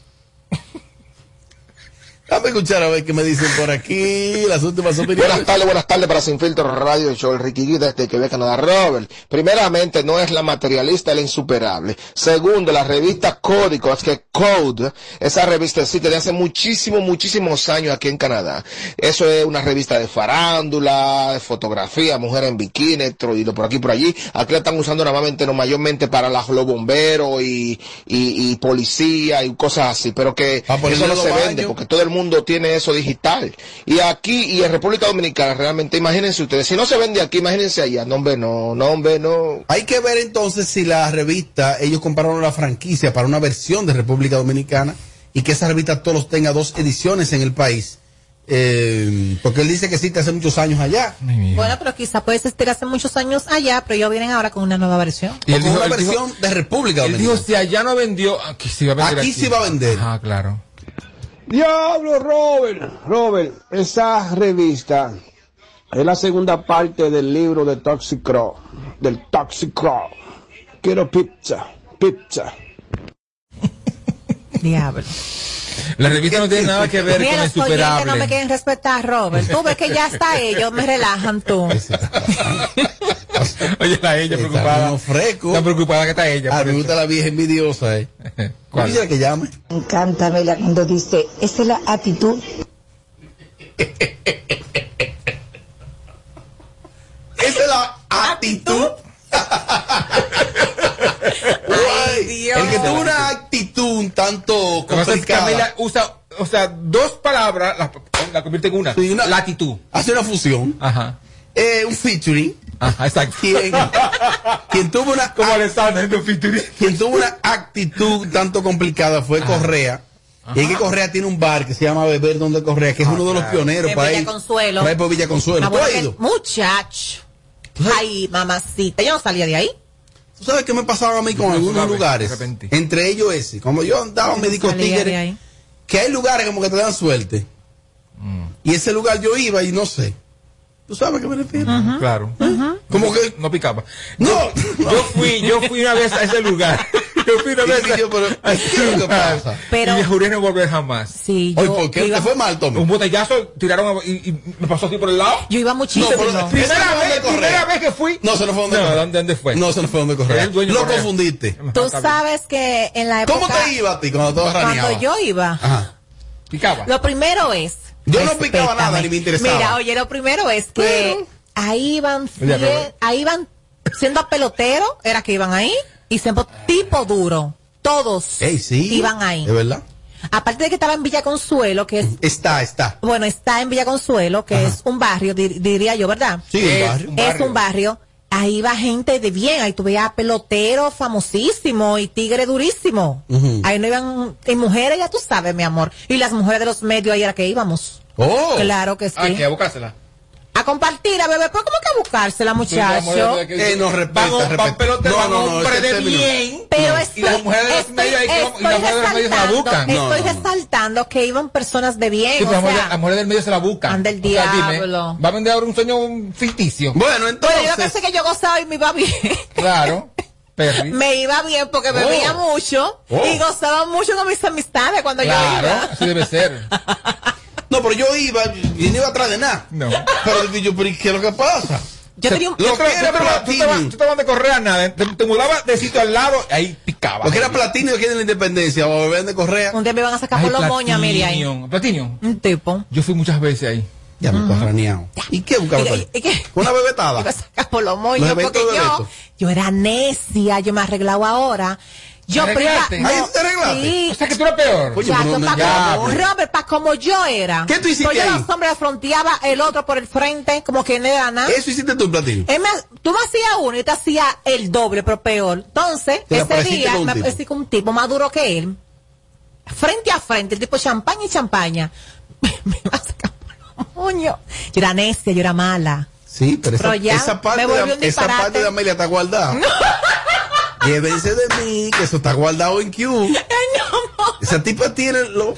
Dame escuchar a ver qué me dicen por aquí. Las últimas opiniones. Buenas tardes, buenas tardes para Sin Filtro Radio Show, el Ricky Gui desde Quebec, Canadá. Robert, primeramente no es la materialista, la insuperable. Segundo, la revista Código, es que Code, esa revista existe desde hace muchísimos, muchísimos años aquí en Canadá. Eso es una revista de farándula, de fotografía, mujeres en bikini, troilo por aquí por allí. Aquí la están usando normalmente, no mayormente para los bomberos y, y, y policía y cosas así, pero que eso no se vende porque todo el mundo tiene eso digital. Y aquí y en República Dominicana, realmente, imagínense ustedes, si no se vende aquí, imagínense allá. No, hombre, no, no, hombre, no. Hay que ver entonces si la revista, ellos compraron la franquicia para una versión de República Dominicana y que esa revista todos tenga dos ediciones en el país. Eh, porque él dice que existe hace muchos años allá. Bueno, pero quizá puede existir hace muchos años allá, pero ellos vienen ahora con una nueva versión. Y él Con dijo- una él dijo- versión de República Él Dominicana. dijo, si allá no vendió, aquí sí va a vender. Aquí sí va a vender. Ah, claro. Diablo, Robert. Robert, esa revista es la segunda parte del libro de Toxic Crow. Del Toxic Crow. Quiero pizza, pizza. Diablo. La revista no tiene nada que ver Mira, con el los oyentes no me quieren respetar, Robert. Tú ves que ya está ellos, me relajan tú. Oye, la ella preocupada. uno fresco. Está preocupada que está ella. Ah, por me eso. gusta la vieja envidiosa, eh. ¿Cómo quisiera que llame? Me encanta, Amelia, cuando dice, esa es la actitud. Esa es la actitud. Dios. El que tuvo una actitud un tanto complicada. Camila usa, o sea, dos palabras la, la convierte en una. Sí, una- Latitud. Hace una fusión. Ajá. Eh, un featuring. Ajá, exacto. Quien, quien tuvo una Como Alessandra en un featuring. quien tuvo una actitud tanto complicada fue Correa. Y es que Correa tiene un bar que se llama Beber Donde Correa, que es uno de los pioneros En para Villa ir, Consuelo. para ir por Villa Consuelo. Ah, ¿Tú bueno, has que- ido? Muchacho. Ay, mamacita. Yo no salía de ahí. ¿Tú sabes qué me pasaba a mí con algunos lugares? Entre ellos ese. Como yo andaba Salía de tigre, que hay lugares como que te dan suerte. Mm. Y ese lugar yo iba y no sé. ¿Tú sabes a qué me refiero? Claro. Como que No picaba. No, Yo fui, yo fui una vez a ese lugar. Yo fui una vez yo, pero, a. Pero- y me juré no volver jamás. Sí, Oye, yo, ¿por qué yo te iba, fue mal, Tommy? Un botellazo tiraron a- y, y me pasó así por el lado. yo iba muchísimo. No, pero- Primera ¿Ese no fue vez, primera vez que fui. No, se no fue donde No. ¿dónde, dónde fue? No, se no fue donde dueño Lo Correa. confundiste. Tú sabes que en la época. ¿Cómo te iba a ti cuando todo raneaba? Cuando yo iba. Ajá. Picaba. Lo primero es. Yo no picaba nada, ni me interesaba. Mira, oye, lo primero es que ahí iban, ahí iban siendo peloteros, era que iban ahí, y siendo tipo duro. Todos Ey, sí. iban ahí. ¿Es verdad? Aparte de que estaba en Villa Consuelo, que es, Está, está. bueno, está en Villa Consuelo, que Ajá. es un barrio, dir- diría yo, ¿verdad? Sí, un Es barrio. un Es barrio. un barrio. Ahí va gente de bien, ahí tú veías peloteros famosísimos y tigre durísimo. Ahí no iban, y mujeres, ya tú sabes, mi amor. Y las mujeres de los medios ahí era que íbamos. Oh. Claro que sí. Ah, que a buscársela. A compartir, a beber, pero ¿cómo que a buscársela, muchacho? Eh, no, respeta, van respeta. pelotero, No, no, no, hombre de bien. Pero Y estoy, las mujeres de y estoy las mujeres de los medios se la resaltando, buscan. No, estoy resaltando que iban personas de bien, Sí, o pero las mujeres- sea, las mujeres del medio se la buscan. Anda el O sea, dime, diablo. va a vender ahora un sueño ficticio. Bueno, bueno, yo entonces. pensé que yo gozaba y me iba bien. Claro. Perry. me iba bien porque bebía Oh. mucho Oh. y gozaba mucho con mis amistades cuando yo Claro, iba. así debe ser. No, pero yo iba y no iba atrás de nada. No. Pero yo, pero ¿y ¿qué es lo que pasa? Yo tenía un... Lo que era platino. tú te vas de correr a nada. Te, te mudabas de sitio al lado, ahí picaba. Lo que era platino aquí en la independencia, o bebé de Correa. Un día me iban a sacar Ay, por los moños, mire ahí. Platinum. Un tipo. Yo fui muchas veces ahí. Ya me uh raneado. ¿Y qué buscaba tú ¿Y, ahí? y qué? Una bebetada. Sacar por los moños Los porque yo, yo era necia, yo me he arreglado ahora. Yo ¿Te priva- arreglaste? no, Ahí te arreglaste. sí. O sea que tú eres peor. Chacho, no- pa' ya, como- pero- Robert, para como yo era. ¿Qué tú hiciste Pues yo ahí? los hombres fronteaba el otro por el frente, como que no era nada. Eso hiciste tú, Platino. Él me- tú me hacías uno y te hacía el doble, pero peor. Entonces, Te ese día me aparecí con un tipo más duro que él. Frente a frente, el tipo champaña y champaña. me va a sacar por los moños. Yo era necia, yo era mala. Sí, pero esa, ya esa parte, de, esa parte de Amelia está guardada. Llévense de mí, que eso está guardado en Q. Esa tipa tiene lo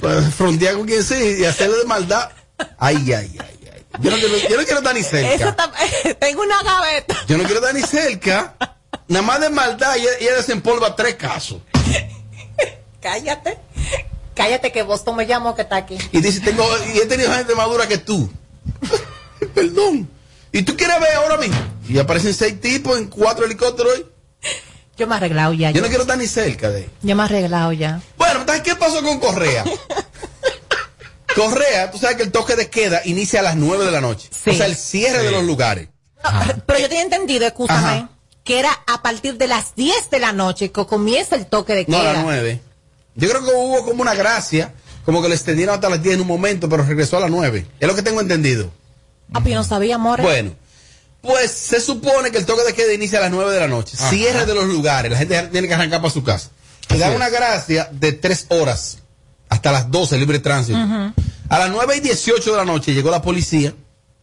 para frontear con quien sea y hacerle de maldad. Ay, ay, ay, ay. Yo no quiero, yo no quiero estar ni Eso cerca. está- tengo una gaveta. Yo no quiero estar ni cerca. Nada más de maldad, ella, ella desempolva tres casos. Cállate. Cállate que Boston me llamó que está aquí. Y dice, tengo, y he tenido gente más dura que tú. Perdón. ¿Y tú quieres ver ahora mismo? Y aparecen seis tipos en cuatro helicópteros hoy. Yo me he arreglado ya. Yo Yo, no quiero estar ni cerca de él. yo me he arreglado ya. Bueno, entonces, ¿qué pasó con Correa? Correa, tú sabes que el toque de queda inicia a las 9 de la noche. Sí. O sea, el cierre de los lugares. Pero yo tenía entendido, escúchame, Ajá. que era a partir de las 10 de la noche que comienza el toque de No, a queda. las 9. Yo creo que hubo como una gracia, como que lo extendieron hasta las 10 en un momento, pero regresó a las 9. Es lo que tengo entendido. Ah, pues yo no sabía, amor. Bueno, pues se supone que el toque de queda inicia a las 9 de la noche. Ajá. Cierre de los lugares. La gente tiene que arrancar para su casa. Le dan Así una gracia de 3 horas hasta las 12, libre tránsito. A las 9 y 18 de la noche llegó la policía.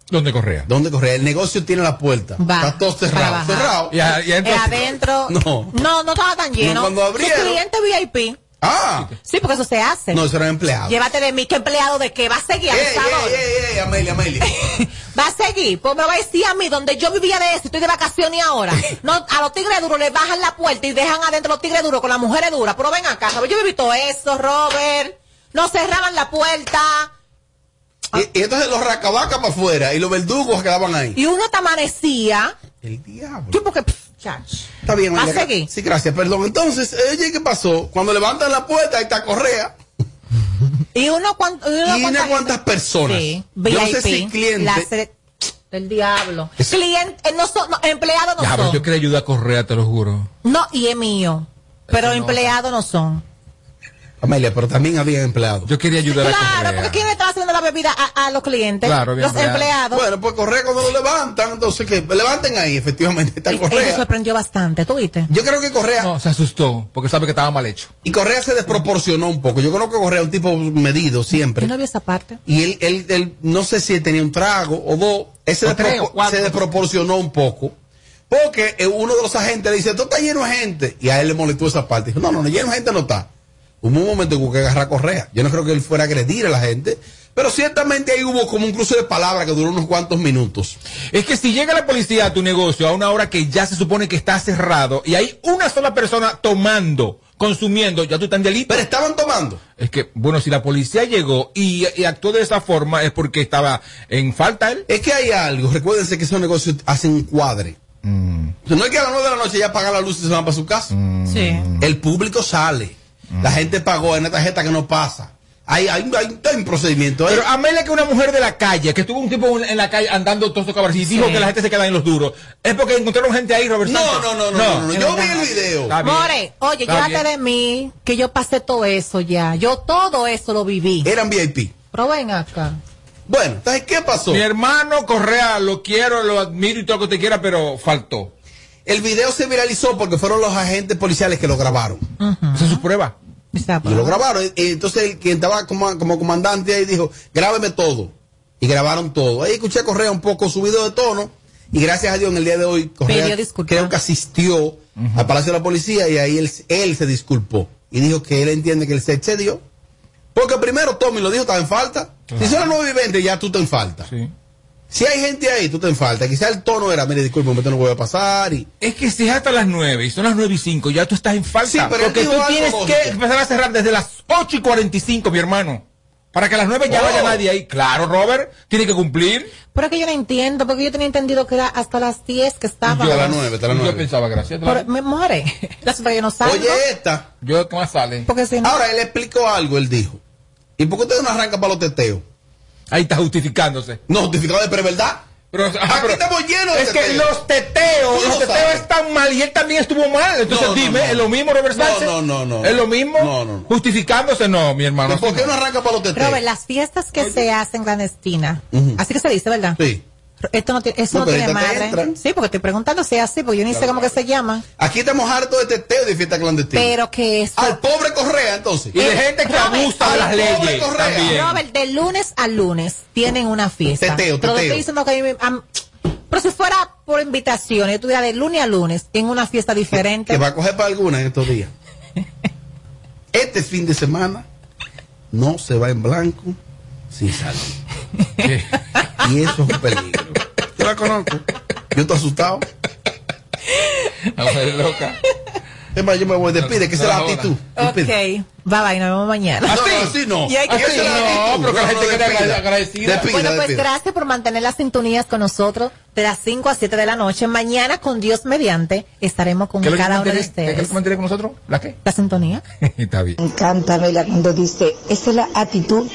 ¿Dónde correa? ¿Dónde Correa? El negocio tiene la puerta. Va, Está todo cerrado. Cerrado. Y, a- y Eh, entonces- adentro. No. No, no estaba tan lleno. No, cuando Su abrieron- cliente VIP. Ah, Sí, porque eso se hace. no, eso era empleado. Llévate de mí, ¿qué empleado de qué? ¿Va a seguir, Ey, ey, ey, ey, Amelia, Amelia. ¿Va a seguir? Pues me va a decir a mí, donde yo vivía de eso, estoy de vacaciones ahora. No, a los tigres duros le bajan la puerta y dejan adentro los tigres duros con las mujeres duras. Pero ven acá, ¿sabes? Yo viví todo eso, Robert. No cerraban la puerta. y, y entonces los racabacas para afuera y los verdugos quedaban ahí. Y uno te amanecía. El diablo. Yo porque, pff, chach. Está bien, ¿Va a Amelia. seguir? Sí, gracias, perdón. Entonces, oye, ¿qué pasó? Cuando levantan la puerta, ahí está Correa. Y uno, cuan- y uno ¿Y cuánta una cuántas personas? Sí, Yo no sé VIP, si cliente- del diablo. Es- Cliente, eh, no son, no, empleados no Ya, pero son. yo quería ayudar a Correa, te lo juro. No, y es mío. Pero no. empleados no son. Amelia, pero también había empleados. Yo quería ayudar a Claro, Correa. porque ¿quién le estaba haciendo la bebida a, a los clientes? Claro, bien los empleado. empleados. Bueno, pues Correa cuando lo levantan, entonces que levanten ahí, efectivamente, está Él me Correa. sorprendió bastante, ¿tú viste? Yo creo que Correa, No, se asustó, porque sabe que estaba mal hecho. y Correa se desproporcionó un poco. Yo creo que Correa es un tipo medido siempre. Yo no vi esa parte. Y él, él, él, no sé si tenía un trago o dos, él se, tres, despropor- o cuatro. se desproporcionó un poco. Porque eh, uno de los agentes le dice, tú estás lleno de gente. Y a él le molestó esa parte. Dijo, no, no, no, lleno de gente no está. Hubo un momento que hubo que agarrar a Correa. Yo no creo que él fuera a agredir a la gente. Pero ciertamente ahí hubo como un cruce de palabras que duró unos cuantos minutos. Es que si llega la policía a tu negocio a una hora que ya se supone que está cerrado y hay una sola persona tomando, consumiendo, ya tú estás en delito. Pero estaban tomando. Es que, bueno, si la policía llegó y, y actuó de esa forma es porque estaba en falta él. Es que hay algo. Recuérdense que esos negocios hacen un cuadre. O sea, no es que a las nueve de la noche ya apagan la luz y se van para su casa. Sí. El público sale. La gente pagó en una tarjeta que no pasa. Hay, hay, hay, hay un procedimiento. ahí. Pero Amelia, que una mujer de la calle, que estuvo un tiempo en la calle andando todos cabros y dijo Sí. que la gente se queda en los duros, es porque encontraron gente ahí, Robert no, Sánchez. no, no, no, no, Yo vi el video. More, oye, llévate de mí, que yo pasé todo eso ya. Yo todo eso lo viví. Eran VIP. Pero ven acá. Bueno, entonces, ¿qué pasó? Mi hermano Correa, lo quiero, lo admiro y todo lo que te quiera, pero faltó. El video se viralizó porque fueron los agentes policiales que lo grabaron. Esa es su prueba. Y lo grabaron. Y entonces el quien estaba como, como comandante ahí dijo, grábeme todo. Y grabaron todo. Ahí escuché a Correa un poco subido de tono. Y gracias a Dios en el día de hoy, Correa creo que asistió al Palacio de la Policía y ahí él, él se disculpó. Y dijo que él entiende que él se excedió. Porque primero Tommy lo dijo, estaba en falta. Si son las 9 y 20, ya tú te en falta. Sí. Si hay gente ahí, tú te en falta. Quizá el tono era, mire, disculpe, esto no puede pasar. Y... Es que si es hasta las 9 y son las 9 y 5, ya tú estás en falta. Sí, pero porque tú tienes lógico. que empezar a cerrar desde las 8 y 45, mi hermano. Para que a las 9 ya Oh. vaya nadie ahí. Claro, Robert, tiene que cumplir. Pero es que yo no entiendo, porque yo tenía entendido que era hasta las 10 que estaba. Yo a las 9, hasta las Yo 9. pensaba, gracias. Pero me more. Las yo no salgo. Oye, esta. Yo, ¿qué más sale? Porque si no. Ahora él explicó algo, él dijo. ¿Y por qué usted no arranca para los teteos? Ahí está justificándose. No, justificado de pero es verdad. Pero, ah, pero- estamos llenos de Es que los teteos, los lo teteos sabes. están mal y él también estuvo mal. Entonces No, no, dime, no. ¿es lo mismo, Robert No, Sánchez? no, no, no. ¿Es lo mismo? No, no, no. Justificándose, no, mi hermano. ¿Por qué no arranca para los teteos? Robert, las fiestas que se hacen clandestinas, Ujú. así que se dice, ¿verdad? Sí. Esto no tiene, eso No, no, pero tiene madre. entra. Sí, porque estoy preguntando si es así, porque yo ni sé Claro. cómo que se llaman. Aquí estamos hartos de teteo y de fiesta clandestina. Pero que eso. Al pobre Correa, entonces. Y de gente que Robert, abusa de las al pobre leyes. Robert, de lunes a lunes tienen una fiesta. Teteo, Pero no teteo. estoy diciendo que a mí me- am- pero si fuera por invitación, yo estuviera de lunes a lunes en una fiesta diferente. Que va a coger para alguna en estos días. Este fin de semana no se va en blanco sin salir. Y eso es un peligro. Yo la conozco. Yo estoy asustado. A ver, loca. Es más, yo me voy, despide, que esa es la actitud. Ok, bye bye, nos vemos mañana. No, no, así no. Y hay que Así no, pero que la gente quede agradecida. Bueno, pues gracias por mantener las sintonías con nosotros de las 5 a 7 de la noche. Mañana, con Dios mediante, estaremos con ¿Qué es lo que cada uno de mantiene- qué es lo ustedes. que mantiene con nosotros? ¿La qué? La sintonía. Está bien. Me encanta verla cuando dice, esa es la actitud.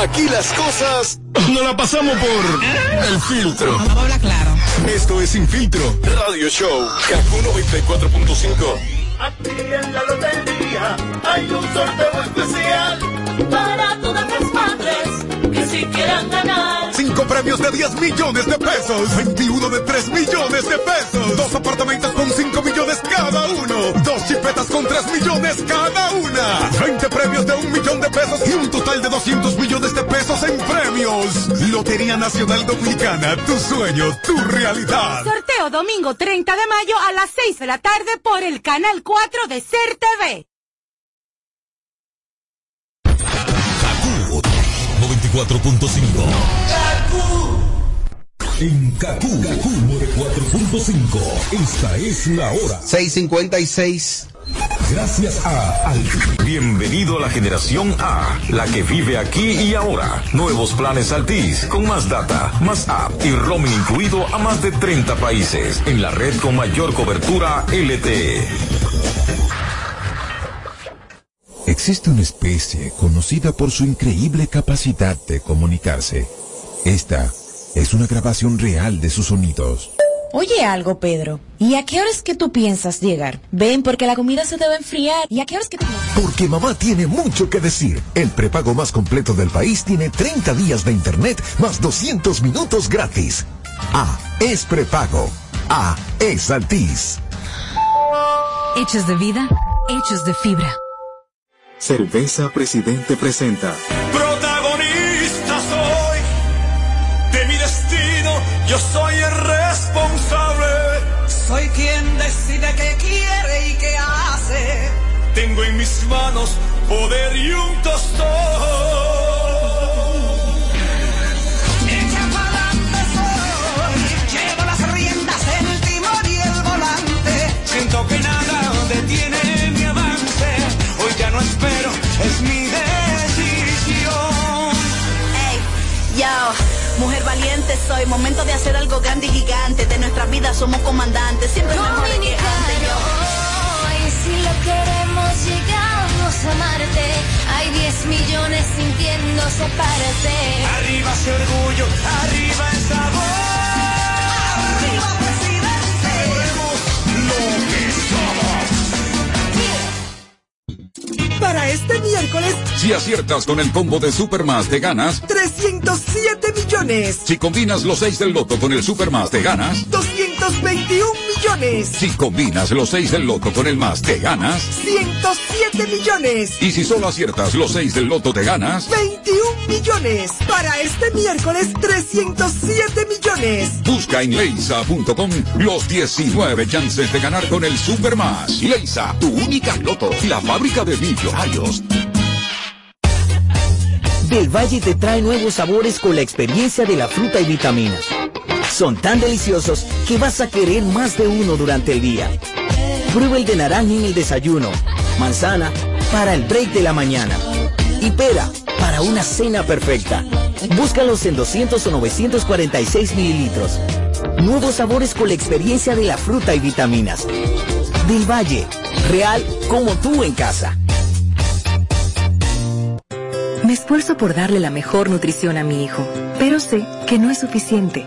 Aquí las cosas no la pasamos por el filtro. Vamos a hablar claro. Esto es Sin Filtro Radio Show. Kaku 94.5. Aquí en la lotería hay un sorteo especial para todas las madres que si quieran ganar. Cinco premios de 10 millones de pesos. 21 de 3 millones de pesos. Dos apartamentos con 5 millones cada uno. Dos chipetas con 3 millones cada una. 20 premios de un millón de pesos y un total de 200 millones de pesos en premios. Lotería Nacional Dominicana. Tu sueño, tu realidad. Sorteo domingo 30 de mayo a las 6 de la tarde por el canal 4 de Ser TV. 94.5. En Kaku, Kaku 4.5. Esta es la hora. 656. Gracias a Al. Bienvenido a la generación A, la que vive aquí y ahora. Nuevos planes Altis, con más data, más app y roaming incluido a más de 30 países, en la red con mayor cobertura LTE. Existe una especie conocida por su increíble capacidad de comunicarse. Esta es una grabación real de sus sonidos. Oye algo, Pedro. ¿Y a qué hora es que tú piensas llegar? Ven, porque la comida se te va a enfriar. ¿Y a qué hora es que tú piensas? Porque mamá tiene mucho que decir. El prepago más completo del país tiene 30 días de internet más 200 minutos gratis. A es prepago. A es Altis. Hechos de vida, hechos de fibra. Cerveza Presidente presenta. Protagonista soy de mi destino, yo soy mis manos poder y un tostón. Echa pa'lante soy, llevo las riendas, el timón y el volante. Siento que nada detiene mi avance. Hoy ya no espero, es mi decisión. Ey, yo, mujer valiente soy, momento de hacer algo grande y gigante. De nuestras vidas somos comandantes, siempre mejor que antes. Yo, Y si lo queremos, llegamos a Marte. Hay 10 millones sintiéndose parte. Arriba ese orgullo, arriba el sabor. Arriba presidente. Lo que Para este miércoles, Si aciertas con el combo de Supermas, te ganas. 307 millones, Si combinas los 6 del loto con el Supermas, te ganas. 221 millones, Si combinas los 6 del loto con el más, te ganas. 107 millones, Y si solo aciertas los 6 del loto, te ganas. 21 millones. Para este miércoles, 307 millones. Busca en leisa.com los 19 chances de ganar con el Supermas. Leisa, tu única loto, la fábrica de millonarios. Del Valle te trae nuevos sabores con la experiencia de la fruta y vitaminas. Son tan deliciosos que vas a querer más de uno durante el día. Prueba el de naranja en el desayuno, manzana para el break de la mañana y pera para una cena perfecta. Búscalos en 200 o 946 mililitros. Nuevos sabores con la experiencia de la fruta y vitaminas. Del Valle, real como tú en casa. Me esfuerzo por darle la mejor nutrición a mi hijo, pero sé que no es suficiente.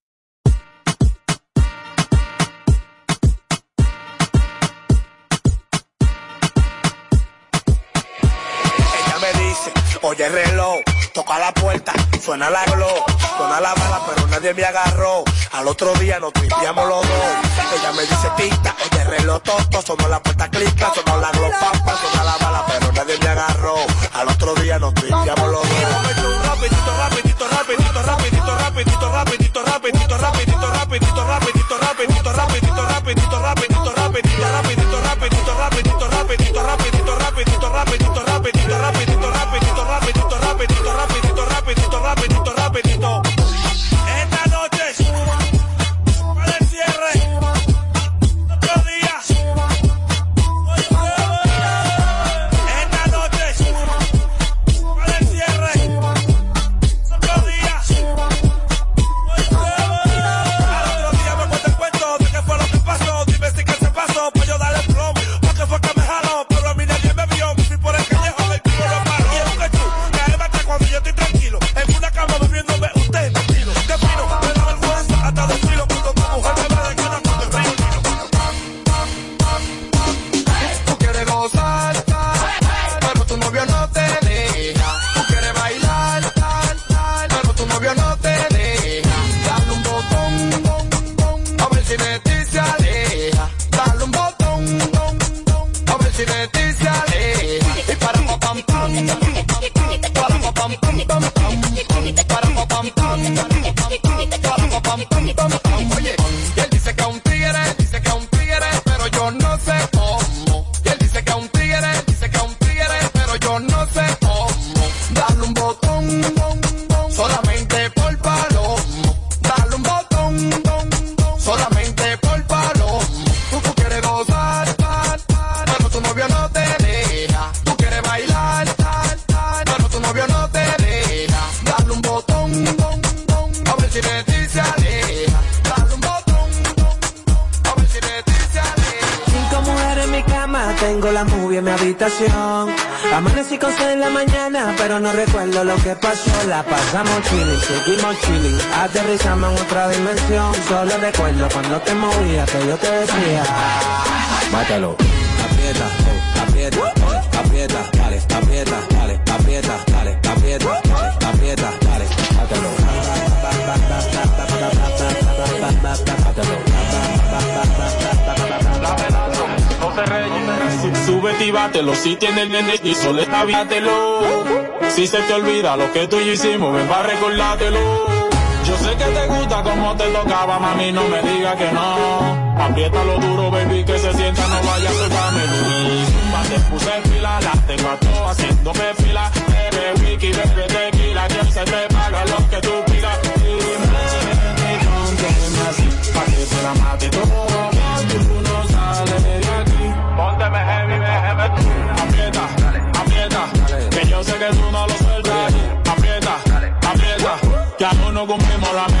Oye reloj, toca la puerta, suena la glow, suena la bala, pero nadie me agarró. Al otro día nos tripiamos los dos. Ella me dice tita, oye reloj toto, sonó la puerta clica, sonó la glow papa, suena la bala, pero nadie me agarró. Al otro día nos tripiamos los dos. 5 o 6 la mañana, pero no recuerdo lo que pasó. La pasamos chilling, seguimos chilling, aterrizamos en otra dimensión. Solo recuerdo cuando te movías que yo te decía. Mátalo. Aprieta, oh, aprieta, aprieta, dale, aprieta, dale, aprieta, dale, aprieta, dale, aprieta, dale, mátalo. Mátalo. Súbete y bátelo. Si tiene el nene y solo aviátelo. Si se te olvida lo que tú y yo hicimos, ven para recordártelo. Yo sé que te gusta como te tocaba, mami, no me diga que no. Apriétalo duro, baby, que se sienta, no vaya a soltarme. Zumba, te puse fila, las tengo a todas haciendo que fila. Bebe wiki, bebe tequila, que se te paga lo que tú pidas. Dime, conténme así, pa' que te la mate todo. Aprieta, aprieta, que yo sé que tú no lo sueltas. Aprieta, aprieta, que aún no cumplimos la meta.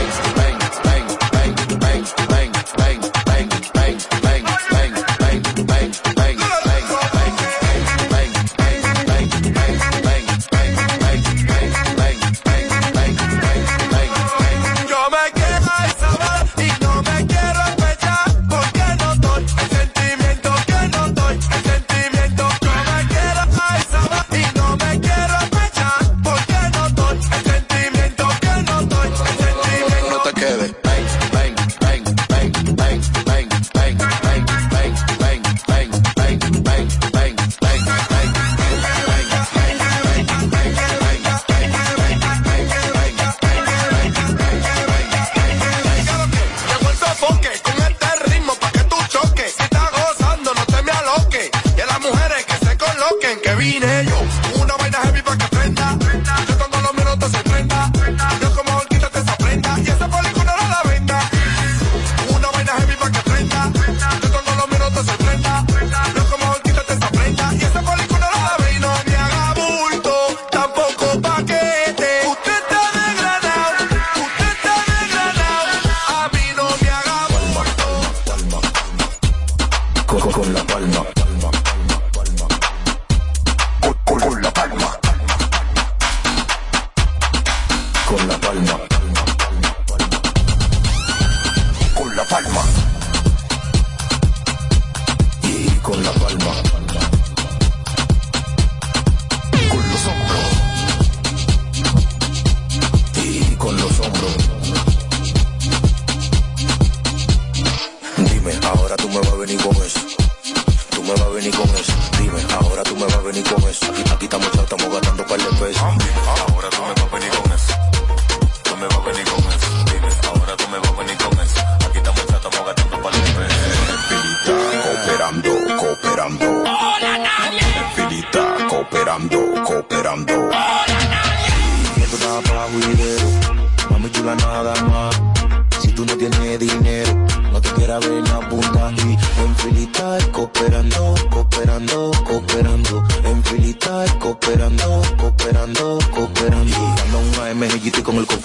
eso. Tú me vas a venir con eso. Dime, ahora tú me vas a venir con eso. Aquí, aquí estamos estamos gastando par de pesos. Ahora tú me vas a venir con eso. Tú me vas a venir con eso. Dime, ahora tú me vas a venir con eso. Aquí estamos estamos gastando par de pesos. Filita, cooperando, cooperando. Hola, Filita, cooperando, cooperando. Esto está pa' juidero, mami chula nada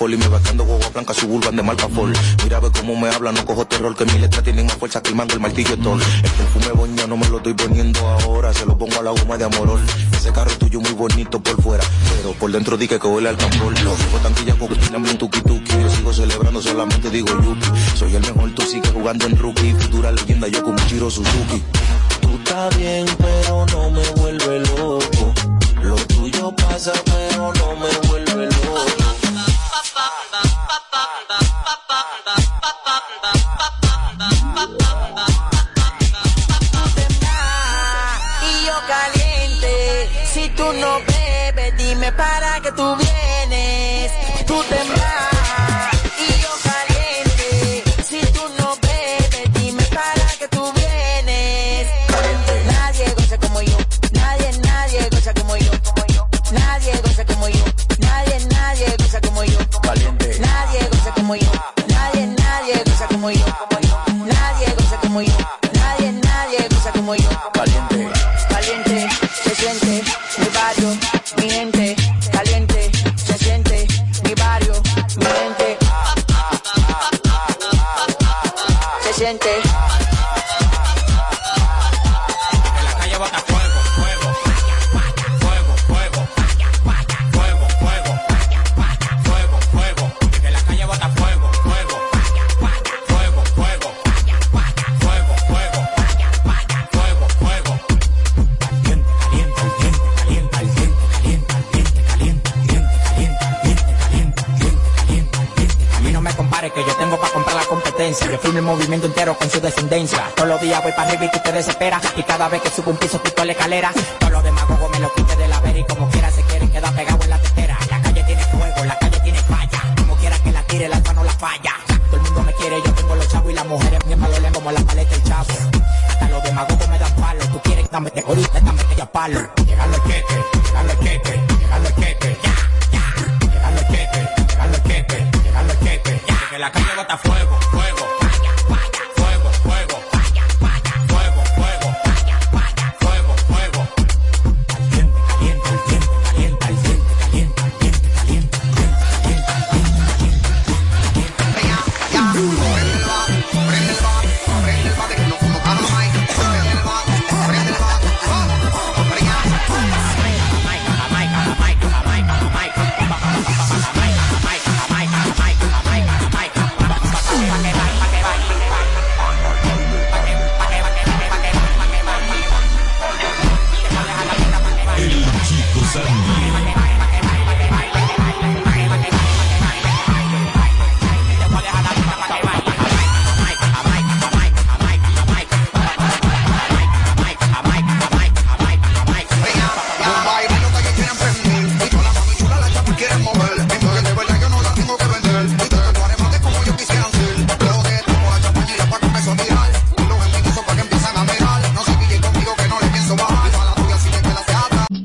Y me bajando guagua blanca suburban de marca Ford. Mira ve cómo me habla, no cojo terror, que mi letra tienen más fuerza que el mango, el martillo Thor. El perfume boña no me lo estoy poniendo ahora, se lo pongo a la goma de amorol. Ese carro tuyo muy bonito por fuera, pero por dentro di que huele al tambor. Lo digo tanquilla con en tuki tuki. Yo sigo celebrando, solamente digo yuki. Soy el mejor, tú sigues jugando en rookie. Futura leyenda, yo como Chiro Suzuki. Tú estás bien, pero no me vuelve loco. Lo tuyo pasa, pero no me vuelve loco. No bebes, dime para que tú vienes. El movimiento entero con su descendencia. Todos los días voy para arriba y tú te desesperas. Y cada vez que subo un piso, pico la escalera. Todos los demagogos me lo quite de la vera y como quiera se quieren quedar pegados en la tetera. La calle tiene fuego, la calle tiene falla. Como quiera que la tire, la alfa no la falla. Todo el mundo me quiere, yo tengo los chavos y las mujeres me valoran como la paleta del chavo. Hasta los demagogos me dan palo. Tú quieres, dame te jodiste, dame te ya palo.